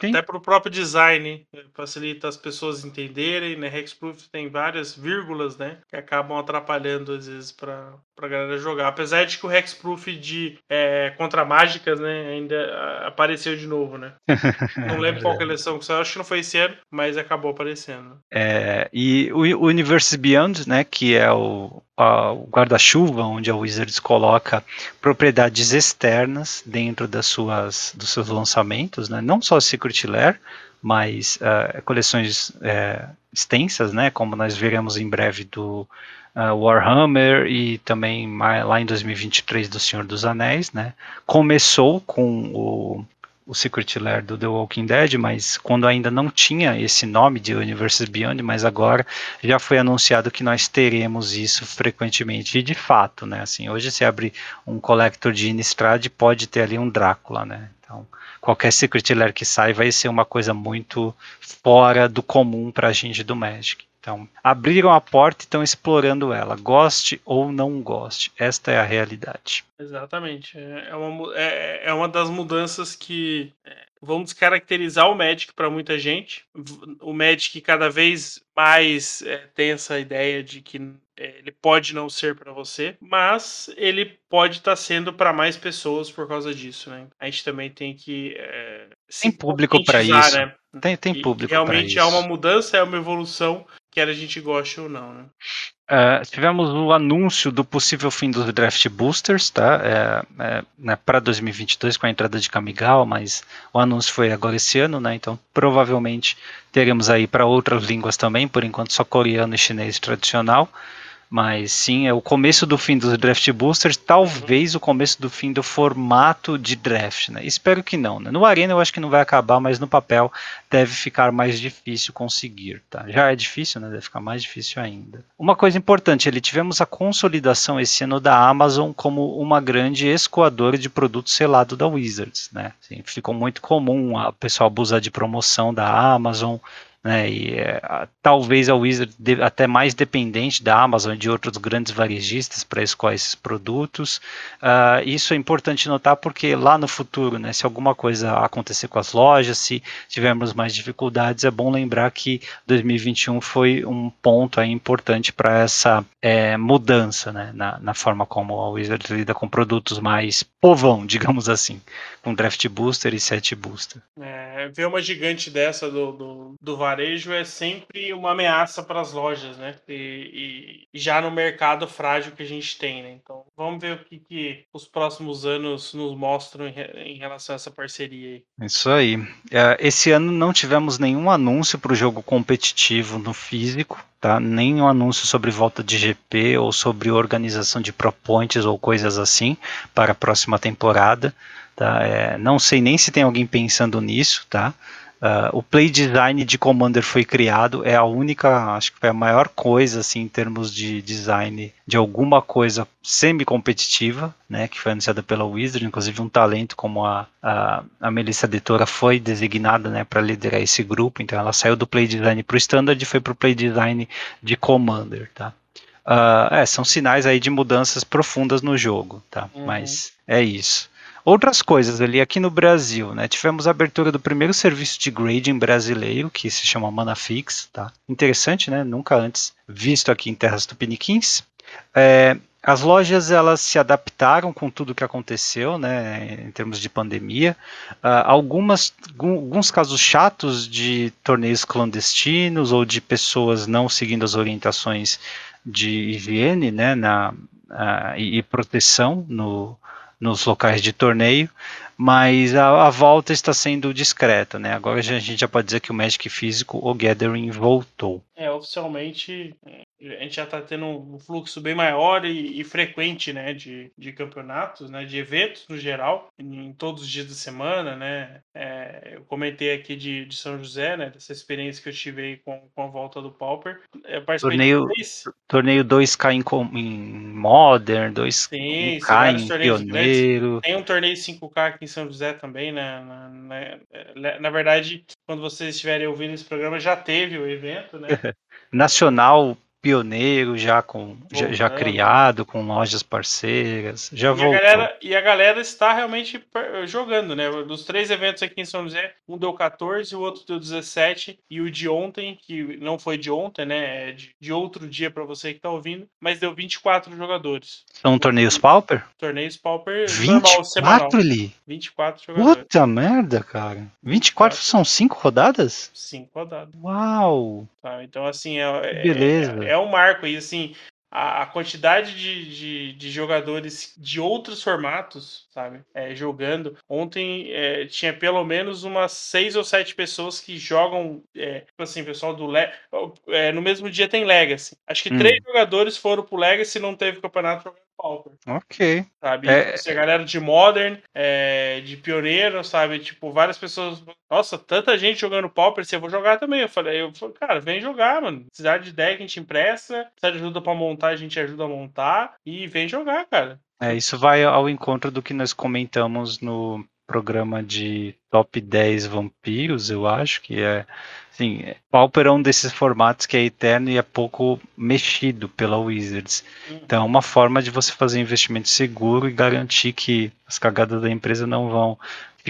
Sim. Até para o próprio design, né? facilita as pessoas entenderem, né? Hexproof tem várias vírgulas, né? Que acabam atrapalhando às vezes para a galera jogar. Apesar de que o Hexproof de é, contra mágicas, né? Ainda apareceu de novo, né? Não lembro qual coleção que saiu, acho que não foi esse ano, mas acabou aparecendo. É, e o Universe Beyond, né? Que é o, o guarda-chuva, onde a Wizards coloca propriedades externas dentro das suas, dos seus lançamentos, né? não só Secret Lair, mas uh, coleções uh, extensas, né? como nós veremos em breve do uh, Warhammer e também lá em 2023 do Senhor dos Anéis. Né? Começou com o o Secret Lair do The Walking Dead, mas quando ainda não tinha esse nome de Universes Beyond, mas agora já foi anunciado que nós teremos isso frequentemente. E de fato, né? Assim, hoje se abre um collector de Innistrad pode ter ali um Drácula, né? Então, qualquer Secret Lair que sai vai ser uma coisa muito fora do comum para a gente do Magic. Então, abriram a porta e estão explorando ela, goste ou não goste. Esta é a realidade. Exatamente. É, é uma, é, é uma das mudanças que é, vão descaracterizar o Magic para muita gente. O Magic cada vez mais é, tem essa ideia de que é, ele pode não ser para você, mas ele pode estar tá sendo para mais pessoas por causa disso, né? A gente também tem que é, tem público para isso. Né? Tem, tem público para isso. Realmente é uma mudança, é uma evolução quer a gente goste ou não, né? Uh, tivemos o anúncio do possível fim dos draft boosters, tá? É, é, né, para 2022 com a entrada de Kamigawa, mas o anúncio foi agora esse ano, né? Então provavelmente teremos aí para outras línguas também, por enquanto só coreano e chinês tradicional. Mas sim, é o começo do fim dos draft boosters, talvez o começo do fim do formato de draft, né? Espero que não. Né? No Arena eu acho que não vai acabar, mas no papel deve ficar mais difícil conseguir, tá? Já é difícil, né? Deve ficar mais difícil ainda. Uma coisa importante, ele tivemos a consolidação esse ano da Amazon como uma grande escoadora de produtos selado da Wizards, né? Assim, ficou muito comum a pessoal abusar de promoção da Amazon, né? E é, talvez a Wizard de, até mais dependente da Amazon e de outros grandes varejistas para escolher esses produtos. Uh, isso é importante notar porque lá no futuro, né, se alguma coisa acontecer com as lojas, se tivermos mais dificuldades, é bom lembrar que 2021 foi um ponto aí importante para essa é, mudança né, na, na, forma como a Wizard lida com produtos mais povão, digamos assim, com draft booster e set booster. É, ver uma gigante dessa do, do, do varejo é sempre uma ameaça para as lojas, né? E, e, já no mercado frágil que a gente tem, né? Então vamos ver o que, que os próximos anos nos mostram em, em, relação a essa parceria aí. Isso aí. É, esse ano não tivemos nenhum anúncio para o jogo competitivo no físico, tá? Nenhum anúncio sobre volta de GP ou sobre organização de pro points ou coisas assim para a próxima temporada. Tá? É, não sei nem se tem alguém pensando nisso, tá? Uh, o play design de Commander foi criado, é a única, acho que foi a maior coisa assim em termos de design de alguma coisa semi-competitiva, né, que foi anunciada pela Wizard, inclusive um talento como a, a, a Melissa Detora foi designada né, para liderar esse grupo, então ela saiu do play design para o standard e foi para o play design de Commander, tá? Uh, é, são sinais aí de mudanças profundas no jogo, tá? Uhum. Mas é isso. Outras coisas ali, aqui no Brasil, né? Tivemos a abertura do primeiro serviço de grading brasileiro, que se chama Manafix, tá? Interessante, né? Nunca antes visto aqui em terras tupiniquins. É, as lojas elas se adaptaram com tudo que aconteceu, né, em termos de pandemia. Uh, algumas, alguns casos chatos de torneios clandestinos ou de pessoas não seguindo as orientações de higiene, né, na, uh, e, e proteção no, nos locais de torneio, mas a, a, volta está sendo discreta, né? Agora a gente já pode dizer que o Magic físico, o Gathering, voltou. É, oficialmente a gente já está tendo um fluxo bem maior e, e, frequente, né, de, de campeonatos, né, de eventos no geral, em, todos os dias da semana, né. É, eu comentei aqui de, de São José, né, dessa experiência que eu tive aí com, com a volta do Pauper. torneio, torneio 2K em, em Modern, 2K em Pioneiro. Tem um torneio 5K aqui em São José também, né, na, na, na verdade, quando vocês estiverem ouvindo esse programa, já teve o evento, né. Nacional pioneiro já com já, já, criado com lojas parceiras já e voltou. A galera, e a galera está realmente jogando né? Dos três eventos aqui em São José um deu 14 o outro deu 17 e o de ontem que não foi de ontem né? É de, de outro dia para você que está ouvindo mas deu 24 jogadores. São torneios pauper? Torneios pauper 24 ali 24 jogadores. Puta merda cara. 24 são cinco rodadas? Cinco rodadas. Uau! Tá, então assim é, é beleza. é, é um marco. E assim, a, quantidade de, de, de, jogadores de outros formatos, sabe, é, jogando. Ontem é, tinha pelo menos umas seis ou sete pessoas que jogam, é, tipo assim, pessoal do Le é, no mesmo dia tem Legacy. Acho que hum. três jogadores foram pro Legacy e não teve campeonato Pauper. Ok. Sabe? É... Tipo, a galera de Modern, é, de Pioneiro, sabe? Tipo, várias pessoas. Nossa, tanta gente jogando Pauper, você eu vou jogar também. Eu falei, eu falei, cara, vem jogar, mano. Cidade de deck a gente empresta, precisa de ajuda pra montar, a gente ajuda a montar. E vem jogar, cara. É, isso vai ao encontro do que nós comentamos no programa de top 10 vampiros, eu acho que é Sim, Pauper é um desses formatos que é eterno e é pouco mexido pela Wizards. Uhum. Então é uma forma de você fazer investimento seguro e garantir que as cagadas da empresa não vão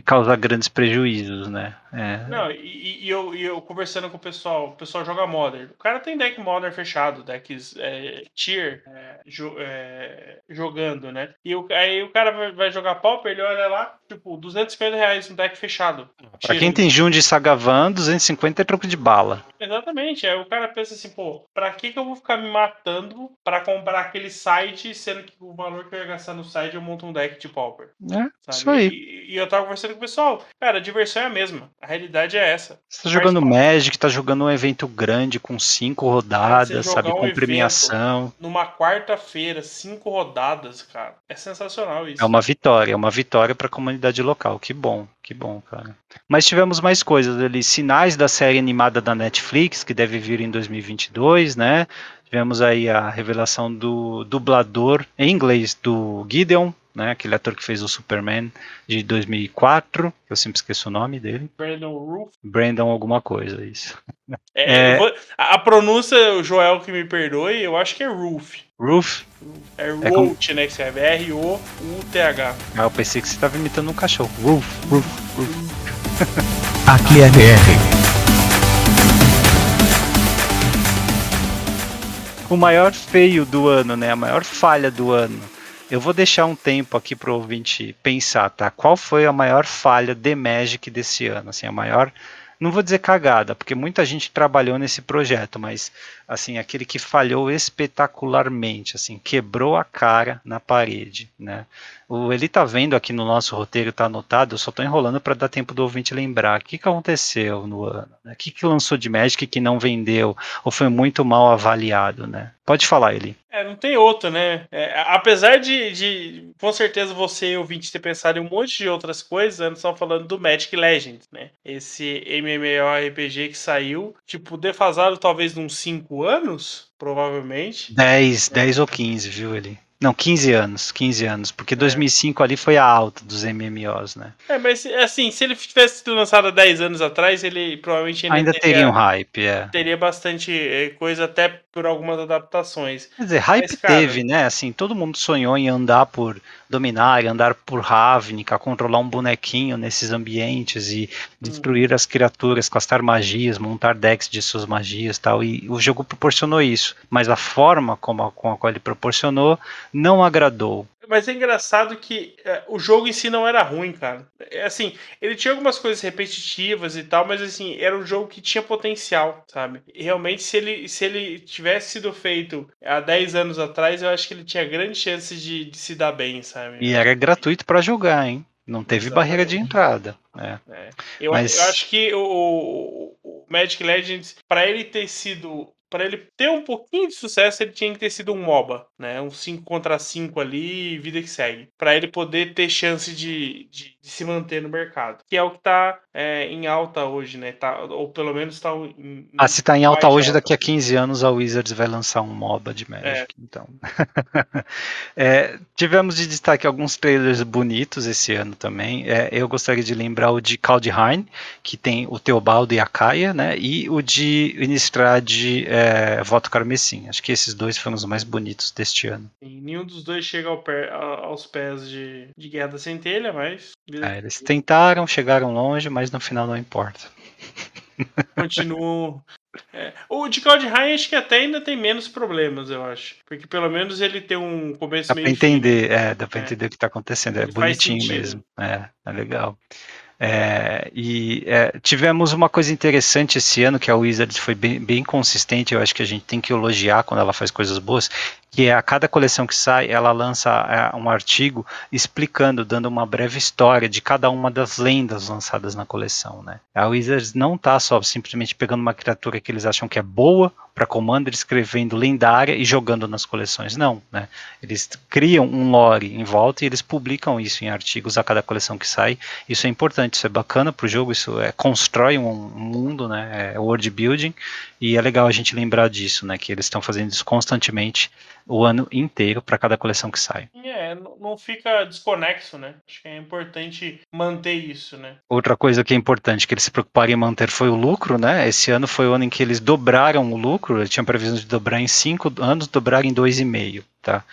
e causar grandes prejuízos, né? É. Não, e, e, eu, e eu conversando com o pessoal, o pessoal joga Modern. O cara tem deck Modern fechado, decks é, tier é, jo, é, jogando, né? E o, aí o cara vai, vai, jogar Pauper, ele olha lá, tipo, 250 reais no deck fechado. Pra quem tem Jun de Sagavan, 250 é troco de bala. Exatamente. Aí o cara pensa assim, pô, pra que, que eu vou ficar me matando pra comprar aquele site, sendo que o valor que eu ia gastar no site eu monto um deck de Pauper? É, sabe? isso aí. E, e eu tava conversando com o pessoal, cara, a diversão é a mesma. A realidade é essa. Você tá jogando Magic, tá jogando um evento grande com cinco rodadas, sabe? Um com premiação. Numa quarta-feira, cinco rodadas, cara. É sensacional isso. É uma vitória, é uma vitória pra comunidade local. Que bom, que bom, cara. Mas tivemos mais coisas ali. Sinais da série animada da Netflix, que deve vir em 2022, né? Tivemos aí a revelação do dublador em inglês do Gideon, né? Aquele ator que fez o Superman de 2004, eu sempre esqueço o nome dele. Brandon Roof. Brandon alguma coisa, isso. É, é... Vou, a pronúncia, o Joel que me perdoe, eu acho que é Roof. Roof? É, é Root, como... né? Que serve R-O-U-T-H. Ah, eu pensei que você estava imitando um cachorro. Roof, Roof, Roof. Aqui é BR. O maior feio do ano, né? A maior falha do ano eu vou deixar um tempo aqui para o ouvinte pensar, tá? Qual foi a maior falha de Magic desse ano? Assim, a maior, não vou dizer cagada, porque muita gente trabalhou nesse projeto, mas assim, aquele que falhou espetacularmente, assim, quebrou a cara na parede, né? O, ele tá vendo aqui no nosso roteiro, tá anotado, eu só tô enrolando para dar tempo do ouvinte lembrar. O que, que aconteceu no ano? O que, que lançou de Magic que não vendeu ou foi muito mal avaliado, né? Pode falar, ele. É, não tem outro, né? É, apesar de, de, com certeza, você, ouvinte, ter pensado em um monte de outras coisas, nós estamos falando do Magic Legends, né? Esse MMORPG que saiu, tipo, defasado talvez uns 5 anos, provavelmente. 10, 10 ou 15, viu, ele? Não, 15 anos, 15 anos, porque 2005 é. ali foi a alta dos MMOs, né? É, mas assim, se ele tivesse sido lançado há 10 anos atrás, ele provavelmente ainda, ainda teria, teria um hype, é. Teria bastante eh, coisa até por algumas adaptações. Quer dizer, hype mas, cara, teve, né? Assim, todo mundo sonhou em andar por Dominar, andar por Ravnica, controlar um bonequinho nesses ambientes e destruir hum. as criaturas, castar magias, montar decks de suas magias, tal. E o jogo proporcionou isso, mas a forma como a, com a qual ele proporcionou não agradou. Mas é engraçado que é, o jogo em si não era ruim, cara. É, assim, ele tinha algumas coisas repetitivas e tal, mas assim, era um jogo que tinha potencial, sabe? E realmente, se ele, se ele tivesse sido feito há 10 anos atrás, eu acho que ele tinha grande chance de, de se dar bem, sabe? E era gratuito para jogar, hein? Não teve Exatamente. barreira de entrada. É. É. Eu, Mas... eu acho que o, o Magic Legends, para ele ter sido para ele ter um pouquinho de sucesso, ele tinha que ter sido um MOBA, né? Um 5 contra 5 ali, vida que segue. para ele poder ter chance de, de, de, se manter no mercado. Que é o que tá é, em alta hoje, né? Tá, ou pelo menos tá em, Ah, se tá em alta hoje, alta. daqui a 15 anos a Wizards vai lançar um MOBA de Magic, é. então. é, tivemos de destaque alguns trailers bonitos esse ano também. É, eu gostaria de lembrar o de Kaldheim, que tem o Teobaldo e a Kaia, né? E o de Innistrad é, Voto Carmesim. Acho que esses dois foram os mais bonitos deste ano. Sim, nenhum dos dois chega ao pé, aos pés de, de Guerra da Centelha, mas. É, eles tentaram, chegaram longe, mas no final não importa. Continuam. É. O de Cloud acho que até ainda tem menos problemas, eu acho. Porque pelo menos ele tem um começo dá meio. Pra entender, fim. é, dá pra é. entender o que tá acontecendo. É ele bonitinho mesmo. É, é legal. É, e é, tivemos uma coisa interessante esse ano que a Wizards foi bem, bem consistente. Eu acho que a gente tem que elogiar quando ela faz coisas boas, que é a cada coleção que sai, ela lança é, um artigo explicando, dando uma breve história de cada uma das lendas lançadas na coleção. Né? A Wizards não está só simplesmente pegando uma criatura que eles acham que é boa para Commander, escrevendo lendária e jogando nas coleções. Não, né? Eles criam um lore em volta e eles publicam isso em artigos a cada coleção que sai. Isso é importante, isso é bacana para o jogo, isso é, constrói um, mundo, né? É world building e é legal a gente lembrar disso, né? Que eles estão fazendo isso constantemente o ano inteiro para cada coleção que sai. É, não fica desconexo, né? Acho que é importante manter isso, né? Outra coisa que é importante que eles se preocuparam em manter foi o lucro, né? Esse ano foi o ano em que eles dobraram o lucro, eles tinham previsão de dobrar em cinco anos, dobrar em dois e meio, tá?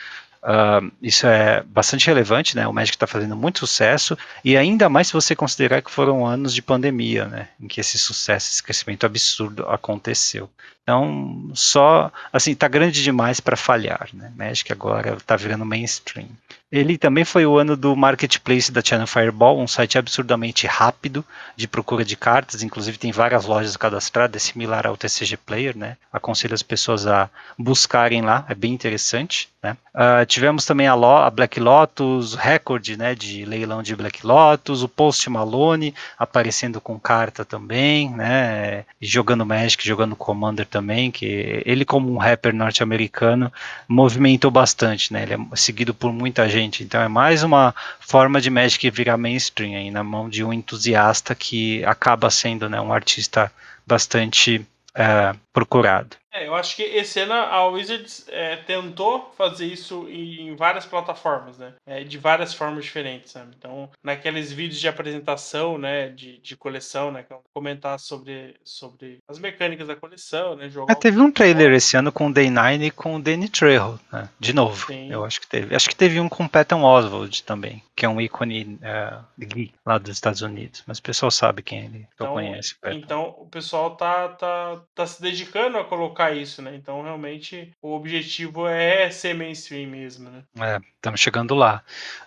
Uh, isso é bastante relevante, né? O Magic está fazendo muito sucesso e ainda mais se você considerar que foram anos de pandemia, né? Em que esse sucesso, esse crescimento absurdo aconteceu. Então, só assim, tá grande demais para falhar, né? Magic agora está virando mainstream. Ele também foi o ano do marketplace da Channel Fireball, um site absurdamente rápido de procura de cartas, inclusive tem várias lojas cadastradas, similar ao TCG Player, né? Aconselho as pessoas a buscarem lá, é bem interessante. Né? Uh, tivemos também a, Lo a, Black Lotus, Record né, de leilão de Black Lotus, o Post Malone aparecendo com carta também, né, jogando Magic, jogando Commander também, que ele como um rapper norte-americano movimentou bastante, né, ele é seguido por muita gente, então é mais uma forma de Magic virar mainstream aí, na mão de um entusiasta que acaba sendo né, um artista bastante uh, procurado. É, eu acho que esse ano a Wizards é, tentou fazer isso em várias plataformas, né? É, de várias formas diferentes, sabe? Então, naqueles vídeos de apresentação, né? De, de coleção, né? Comentar sobre, sobre as mecânicas da coleção, né? Jogar é, teve um trailer esse ano com o Day 9 e com o Danny Trejo, né? De novo, Sim. eu acho que teve. Acho que teve um com Patton Oswald também, que é um ícone uh, lá dos Estados Unidos. Mas o pessoal sabe quem ele então, conhece. Então, o pessoal tá, tá, tá se dedicando a colocar isso, né? Então, realmente, o objetivo é ser mainstream mesmo, né? É, estamos chegando lá.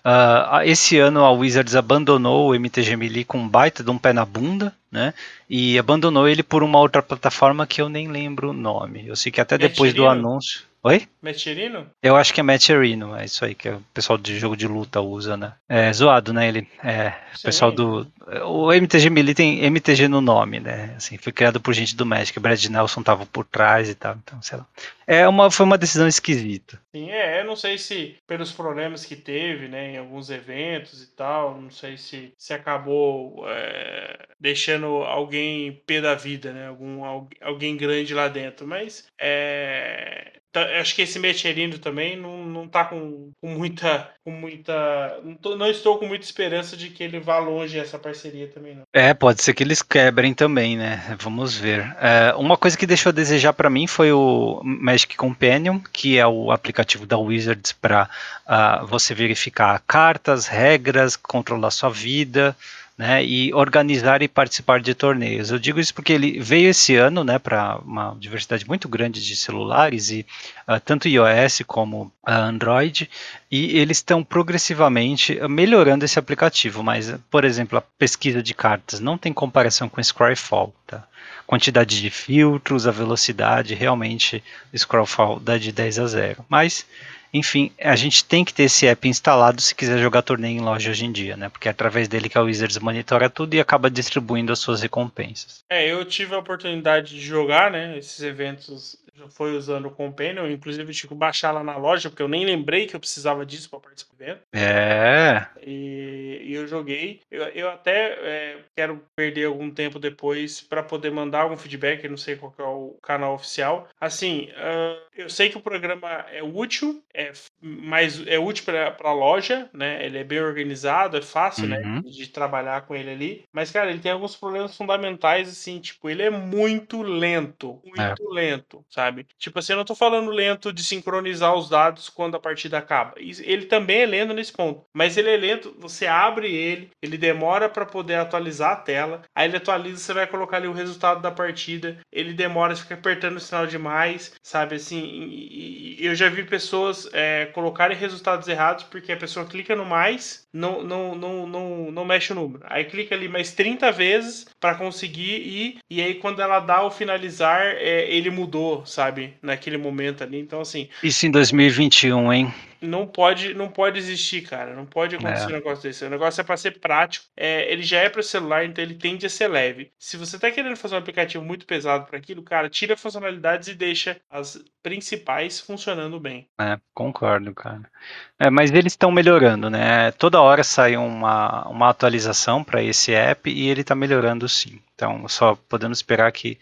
Uh, esse ano a Wizards abandonou o MTG Melee com um baita de um pé na bunda, né? E abandonou ele por uma outra plataforma que eu nem lembro o nome. Eu sei que até depois do anúncio. Oi? Mecherino? Eu acho que é Mecherino, é isso aí que o pessoal de jogo de luta usa, né? É zoado, né? Ele, é, o pessoal do. O MTG Melee tem MTG no nome, né? Assim, foi criado por gente do Magic. Brad Nelson tava por trás e tal, então, sei lá. É uma, foi uma decisão esquisita. Sim, é, eu não sei se pelos problemas que teve, né, em alguns eventos e tal, não sei se, se acabou é, deixando alguém pé da vida, né? Algum, alguém grande lá dentro, mas é, Tá, acho que esse Mecherino também não, não tá com, com muita. Com muita não, tô, não, estou com muita esperança de que ele vá longe essa parceria também, não. É, pode ser que eles quebrem também, né? Vamos ver. É, uma coisa que deixou a desejar para mim foi o Magic Companion, que é o aplicativo da Wizards para uh, ah, você verificar cartas, regras, controlar sua vida né, e organizar e participar de torneios. Eu digo isso porque ele veio esse ano né, para uma diversidade muito grande de celulares, e uh, tanto iOS como uh, Android, e eles estão progressivamente melhorando esse aplicativo. Mas, por exemplo, a pesquisa de cartas não tem comparação com Scryfall. Tá? Quantidade de filtros, a velocidade, realmente Scryfall dá de 10 a 0. Mas Enfim, a gente tem que ter esse app instalado se quiser jogar torneio em loja hoje em dia, né? Porque é através dele que a Wizards monitora tudo e acaba distribuindo as suas recompensas. É, eu tive a oportunidade de jogar, né, esses eventos já foi usando o Companion, inclusive tive que baixar lá na loja, porque eu nem lembrei que eu precisava disso para participar do evento. É. E, e eu joguei. Eu, eu até é, quero perder algum tempo depois para poder mandar algum feedback, não sei qual é o canal oficial. Assim, uh, eu sei que o programa é útil, é, mas é útil para a loja, né? Ele é bem organizado, é fácil, né, uhum. né, de trabalhar com ele ali. Mas, cara, ele tem alguns problemas fundamentais, assim, tipo, ele é muito lento, muito é. lento, sabe? Sabe? Tipo assim, eu não tô falando lento de sincronizar os dados quando a partida acaba. Ele também é lento nesse ponto, mas ele é lento, você abre ele, ele demora para poder atualizar a tela, aí ele atualiza, você vai colocar ali o resultado da partida, ele demora, você fica apertando o sinal demais, sabe? Assim, e, e eu já vi pessoas é, colocarem resultados errados porque a pessoa clica no mais, não, não, não, não, não mexe o número. Aí clica ali mais 30 vezes para conseguir ir, e aí quando ela dá o finalizar, é, ele mudou, sabe? Naquele momento ali. Então, assim. Isso em 2021, hein? não pode não pode existir, cara. Não pode acontecer é. um negócio desse. O negócio é para ser prático. É, ele já é para celular, então ele tende a ser leve. Se você tá querendo fazer um aplicativo muito pesado para aquilo, cara, tira funcionalidades e deixa as principais funcionando bem. É, concordo, cara. É, mas eles estão melhorando, né? Toda hora sai uma, uma atualização para esse app e ele está melhorando sim. Então, só podemos esperar que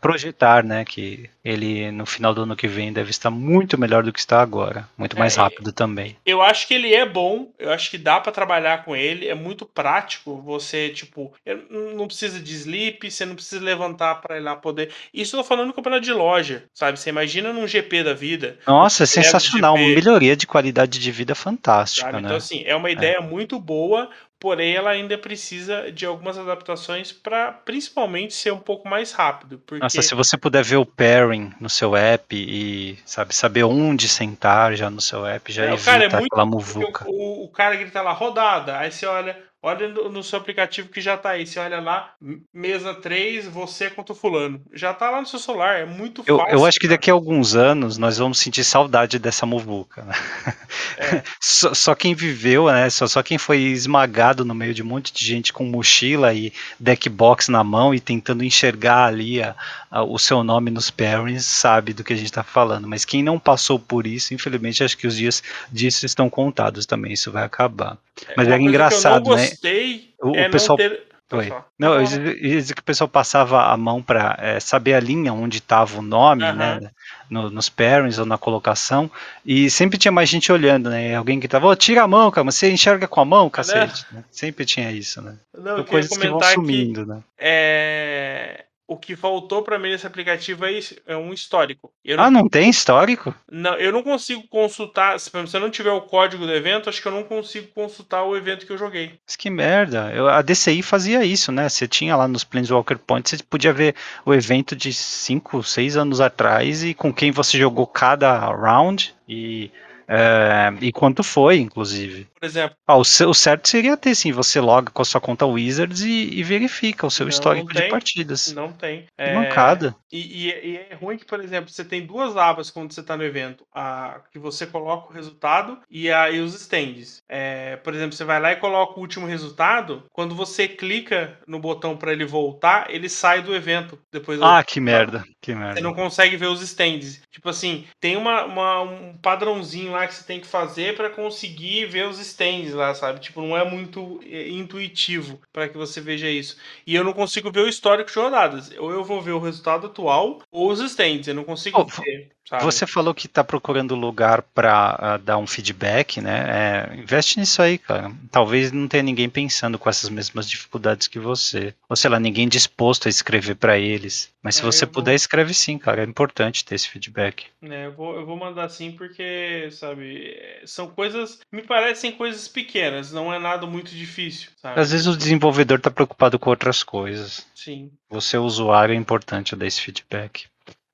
projetar, né, que ele no final do ano que vem deve estar muito melhor do que está agora, muito mais é, rápido também. Eu acho que ele é bom, eu acho que dá para trabalhar com ele, é muito prático. Você tipo, não precisa de sleep, você não precisa levantar para ir lá poder. Isso eu tô falando no campeonato de loja, sabe? Você imagina num GP da vida. Nossa, é sensacional, uma melhoria de qualidade de vida fantástica, sabe? né? Então assim, é uma ideia é. muito boa porém ela ainda precisa de algumas adaptações para principalmente ser um pouco mais rápido. Porque... Nossa, se você puder ver o pairing no seu app e sabe saber onde sentar já no seu app, já é, evita cara, é muito, aquela muvuca. O, o, cara grita lá rodada, aí você olha, Olha no, no, seu aplicativo que já tá aí. Você olha lá, mesa 3, você contra o fulano. Já tá lá no seu celular, é muito eu, fácil. Eu acho que daqui a alguns anos nós vamos sentir saudade dessa muvuca. Né? É. só, só, quem viveu, né? Só, só quem foi esmagado no meio de um monte de gente com mochila e deck box na mão e tentando enxergar ali a, a, o seu nome nos pairings sabe do que a gente tá falando. Mas quem não passou por isso, infelizmente, acho que os dias disso estão contados também. Isso vai acabar. É, Mas é engraçado, né? Gostei o, é o pessoal... não ter... Não, eu dizia que o pessoal passava a mão para é, saber a linha onde estava o nome, uhum. né? No, nos pairings ou na colocação, e sempre tinha mais gente olhando, né? Alguém que tava, oh, tira a mão, cara, você enxerga com a mão, cacete. Né? Sempre tinha isso, né? Não, então, coisas que vão sumindo, né? É o que faltou para mim nesse aplicativo é, é um histórico. Não, ah, não tem histórico? Não, eu não consigo consultar. Se você não tiver o código do evento, acho que eu não consigo consultar o evento que eu joguei. Mas que merda. Eu, a DCI fazia isso, né? Você tinha lá nos Planeswalker Points, você podia ver o evento de 5, 6 anos atrás e com quem você jogou cada round e é, e quanto foi, inclusive. Por exemplo. Ah, o, o, certo seria ter, sim, você loga com a sua conta Wizards e, e verifica o seu não, histórico não tem, de partidas. Não tem. É, mancada. E, e, e, é ruim que, por exemplo, você tem duas abas quando você está no evento. A, que você coloca o resultado e, a, e os stands. É, por exemplo, você vai lá e coloca o último resultado. Quando você clica no botão para ele voltar, ele sai do evento. Depois ah, que merda. Que merda. Você não consegue ver os stands. Tipo assim, tem uma, uma um padrãozinho lá lá que você tem que fazer para conseguir ver os stands lá, sabe? Tipo, não é muito é, intuitivo para que você veja isso. E eu não consigo ver o histórico de rodadas. Ou eu vou ver o resultado atual ou os stands. Eu não consigo oh, ver. Sabe? Você falou que está procurando lugar para uh, ah, dar um feedback, né? É, investe nisso aí, cara. Talvez não tenha ninguém pensando com essas mesmas dificuldades que você. Ou sei lá, ninguém disposto a escrever para eles. Mas se é, você puder, vou... escreve sim, cara. É importante ter esse feedback. É, eu vou, eu vou mandar sim porque, sabe, são coisas. Me parecem coisas pequenas, não é nada muito difícil. Sabe? Às vezes o desenvolvedor está preocupado com outras coisas. Sim. Você, usuário, é importante dar esse feedback.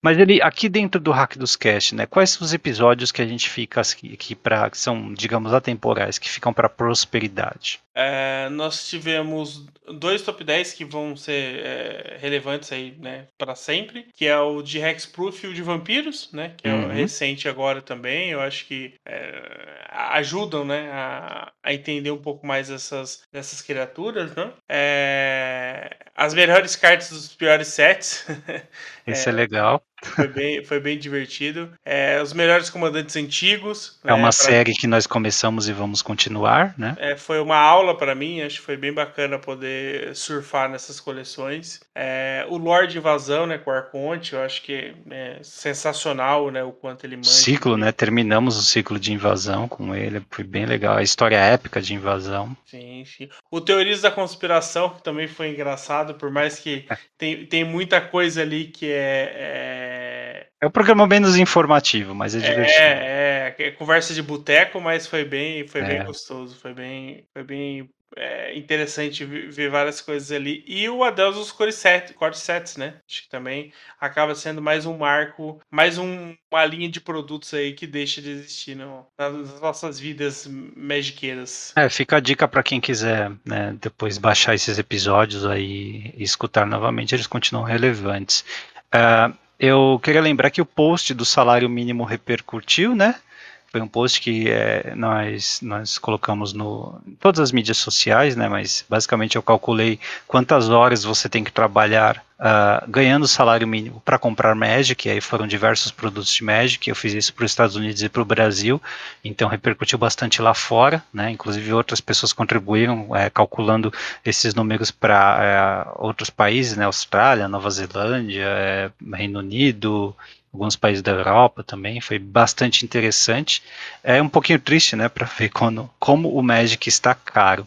Mas ele aqui dentro do Hack dos Cast, né? Quais são os episódios que a gente fica aqui, para que são, digamos, atemporais, que ficam para prosperidade? É, nós tivemos dois top 10 que vão ser é, relevantes aí, né, para sempre, que é o de Hexproof e o de Vampiros, né, que é uhum. recente agora também. Eu acho que é, ajudam, né, a, a, entender um pouco mais essas, dessas criaturas, né. É, as melhores cartas dos piores sets. Isso é, é legal. Foi bem, foi bem divertido. É, os melhores comandantes antigos. É né, uma pra... série que nós começamos e vamos continuar, né? É, foi uma aula para mim, acho que foi bem bacana poder surfar nessas coleções. É, o Lorde Invasão, né, com o Arconte, eu acho que é sensacional, né, o quanto ele manda. Ciclo, né? Terminamos o ciclo de invasão com ele, foi bem legal. A história épica de invasão. Sim, sim. O Teorias da Conspiração, que também foi engraçado, por mais que tem, tem muita coisa ali que é, é é um programa menos informativo, mas é divertido. É, é, é conversa de boteco, mas foi bem, foi é. bem gostoso, foi bem, foi bem é, interessante ver várias coisas ali. E o Adeus dos Corsets, né? Acho que também acaba sendo mais um marco, mais um, uma linha de produtos aí que deixa de existir no, nas nossas vidas magiqueiras. É, fica a dica para quem quiser né, depois baixar esses episódios aí e escutar novamente, eles continuam relevantes. Uh, eu queria lembrar que o post do salário mínimo repercutiu, né? Foi um post que é, nós, nós colocamos no em todas as mídias sociais, né? Mas basicamente eu calculei quantas horas você tem que trabalhar uh, ganhando salário mínimo para comprar Magic. E aí foram diversos produtos de Magic. Eu fiz isso para os Estados Unidos e para o Brasil, então repercutiu bastante lá fora, né? Inclusive outras pessoas contribuíram é, calculando esses números para é, outros países, né? Austrália, Nova Zelândia, é, Reino Unido alguns países da Europa também, foi bastante interessante. É um pouquinho triste, né, para ver quando, como o Magic está caro.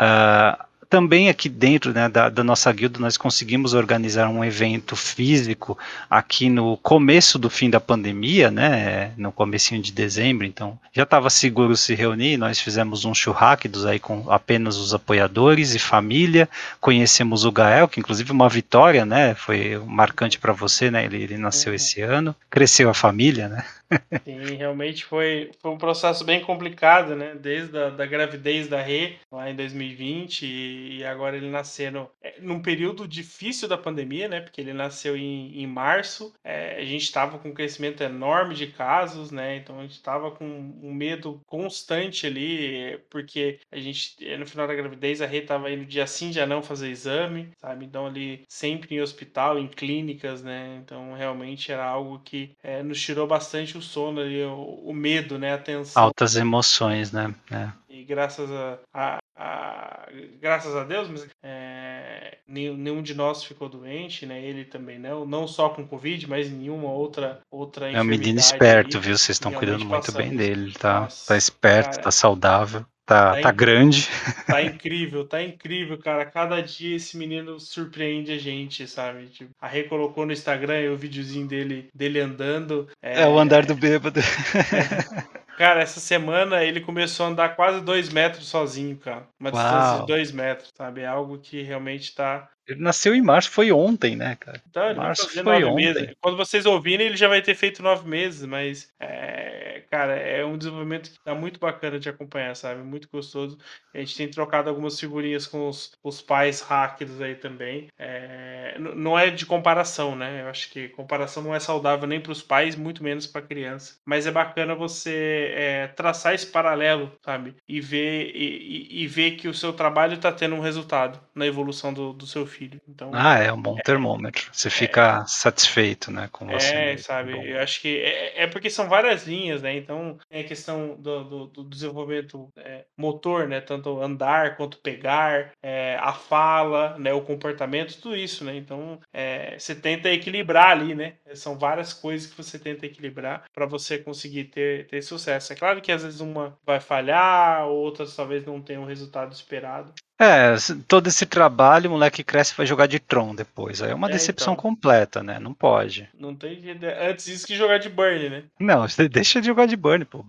Uh, também aqui dentro né, da, da, nossa guilda nós conseguimos organizar um evento físico aqui no começo do fim da pandemia, né, no comecinho de dezembro, então já estava seguro se reunir, nós fizemos um churrasco aí com apenas os apoiadores e família, conhecemos o Gael, que inclusive uma vitória, né, foi marcante para você, né, ele, ele nasceu uhum. esse ano, cresceu a família, né. Sim, realmente foi, foi um processo bem complicado, né? Desde a da gravidez da Rê, lá em 2020, e, e agora ele nascendo é, num período difícil da pandemia, né? Porque ele nasceu em, em março, é, a gente estava com um crescimento enorme de casos, né? Então a gente estava com um medo constante ali, porque a gente, no final da gravidez, a Rê estava indo dia sim, dia não fazer exame, sabe? Então ali sempre em hospital, em clínicas, né? Então realmente era algo que é, nos tirou bastante o sono ali, o, o medo, né? A tensão. Altas emoções, né? É. E graças a, a, a, graças a Deus, mas, é, nenhum de nós ficou doente, né? Ele também não, não só com Covid, mas nenhuma outra outra É um menino esperto, viu? Vocês estão cuidando muito bem dele, tá? Nossa, tá esperto, cara, tá saudável. Tá, tá, tá grande. Tá incrível, tá incrível, cara. Cada dia esse menino surpreende a gente, sabe? Tipo, a Rê colocou no Instagram o videozinho dele, dele andando. É, é o andar do bêbado. É. Cara, essa semana ele começou a andar quase dois metros sozinho, cara. Uma Uau. distância de dois metros, sabe? É algo que realmente tá. Ele nasceu em março, foi ontem, né, cara? Ele março foi ontem. Meses. Quando vocês ouvirem, ele já vai ter feito nove meses, mas é, cara, é um desenvolvimento que tá muito bacana de acompanhar, sabe? Muito gostoso. A gente tem trocado algumas figurinhas com os, os pais hackers aí também. É, não é de comparação, né? Eu acho que comparação não é saudável nem para os pais, muito menos para criança. Mas é bacana você é, traçar esse paralelo, sabe? E ver, e, e, ver que o seu trabalho está tendo um resultado na evolução do, do seu filho. Então, ah, é um bom termômetro. Você fica é, satisfeito, né? Com você. É, sabe? Eu acho que é, é porque são várias linhas, né? Então, é a questão do, do, do desenvolvimento é, motor, né? Tanto andar quanto pegar, é, a fala, né? O comportamento, tudo isso, né? Então, é, você tenta equilibrar ali, né? São várias coisas que você tenta equilibrar para você conseguir ter, ter sucesso. É claro que às vezes uma vai falhar, outras talvez não tenham o resultado esperado. É, todo esse trabalho, o moleque cresce e vai jogar de Tron depois. Aí é uma é, decepção então. completa, né? Não pode. Não tem Antes isso que jogar de Burn, né? Não, deixa de jogar de Burn, pô.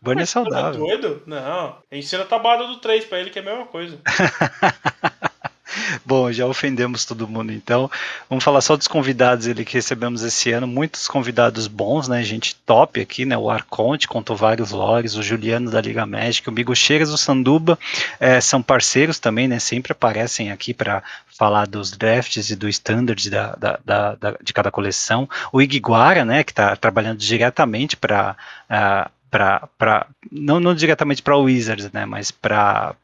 Burn é saudável. Tá doido? Não. Ensina a tabuada do 3 pra ele, que é a mesma coisa. Bom, já ofendemos todo mundo, então. Vamos falar só dos convidados ele que recebemos esse ano, muitos convidados bons, né, gente top aqui, né, o Arconte contou vários lores, o Juliano da Liga Médica, o Migo Cheiras, o Sanduba, é, são parceiros também, né, sempre aparecem aqui para falar dos drafts e do standard da, da, da, da, de cada coleção, o Iguara, né, que está trabalhando diretamente para uh, ah, para não, não diretamente para Wizards, né, mas para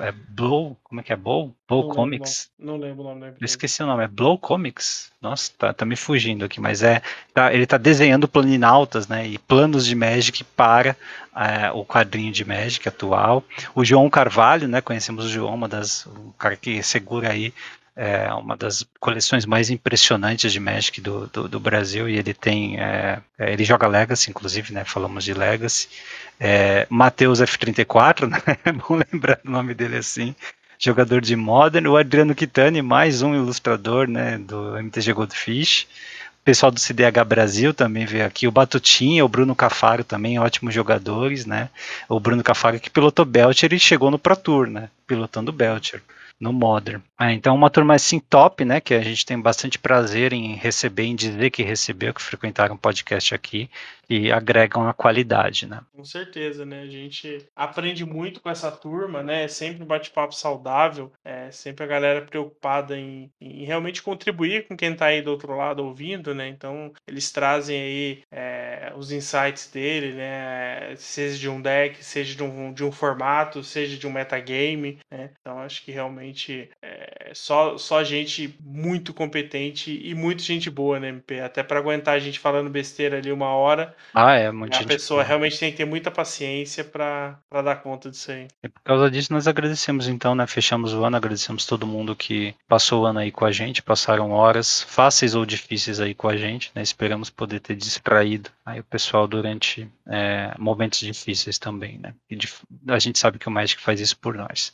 é Blow, como é que é Blow? Blow não Comics. Lembro, não, lembro o nome. Eu esqueci o nome, é Blow Comics. Nossa, tá, tá me fugindo aqui, mas é tá, ele tá desenhando planinautas, né, e planos de Magic para é, o quadrinho de Magic atual. O João Carvalho, né, conhecemos o João, uma das o cara que segura aí é uma das coleções mais impressionantes de Magic do, do, do Brasil e ele tem é, é ele joga Legacy inclusive né falamos de Legacy é, Matheus F34 né é bom lembrar o nome dele assim jogador de Modern o Adriano Kitani mais um ilustrador né do MTG Goldfish o pessoal do CDH Brasil também veio aqui, o Batutinha, o Bruno Cafaro também, ótimos jogadores, né? O Bruno Cafaro que pilotou Belcher e chegou no Pro Tour, né? Pilotando Belcher no Modern. Ah, então uma turma assim top, né, que a gente tem bastante prazer em receber, em dizer que recebeu, que frequentaram o podcast aqui e agregam a qualidade, né? Com certeza, né? A gente aprende muito com essa turma, né? É sempre um bate-papo saudável, é sempre a galera preocupada em, em, realmente contribuir com quem está aí do outro lado ouvindo, né? Então eles trazem aí é, os insights dele, né? Seja de um deck, seja de um, de um formato, seja de um metagame, né? Então acho que realmente é só, só gente muito competente e muita gente boa, né, MP? Até para aguentar a gente falando besteira ali uma hora, ah, é, muito A pessoa realmente tem que ter muita paciência para dar conta disso aí. E por causa disso, nós agradecemos então, né? Fechamos o ano, agradecemos todo mundo que passou o ano aí com a gente, passaram horas fáceis ou difíceis aí com a gente, né? Esperamos poder ter distraído aí o pessoal durante é, momentos difíceis também, né? E a gente sabe que o Magic faz isso por nós.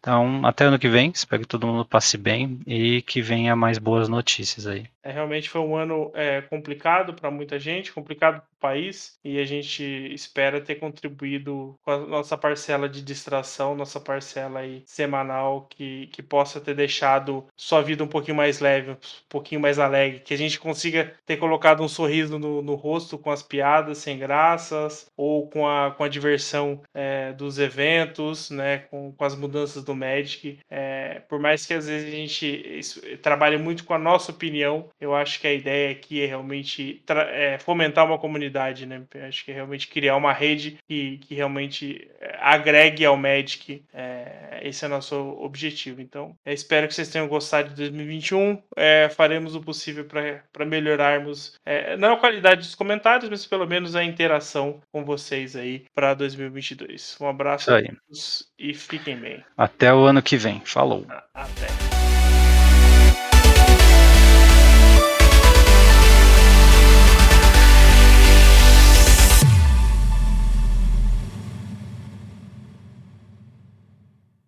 Então, até ano que vem, espero que todo mundo passe bem e que venha mais boas notícias aí. É, realmente foi um ano é, complicado para muita gente, complicado para o país, e a gente espera ter contribuído com a nossa parcela de distração, nossa parcela aí semanal, que, que possa ter deixado sua vida um pouquinho mais leve, um pouquinho mais alegre, que a gente consiga ter colocado um sorriso no, no rosto com as piadas sem graças, ou com a, com a diversão é, dos eventos, né, com, com as mudanças do Magic. É, por mais que às vezes a gente trabalhe muito com a nossa opinião, eu acho que a ideia aqui é realmente é, fomentar uma comunidade, né? Eu acho que é realmente criar uma rede que, que realmente é, agregue ao Magic. É, esse é o nosso objetivo. Então, espero que vocês tenham gostado de 2021. É, faremos o possível para melhorarmos é, não a qualidade dos comentários, mas pelo menos a interação com vocês aí para 2022. Um abraço a todos e fiquem bem. Até o ano que vem. Falou. Até.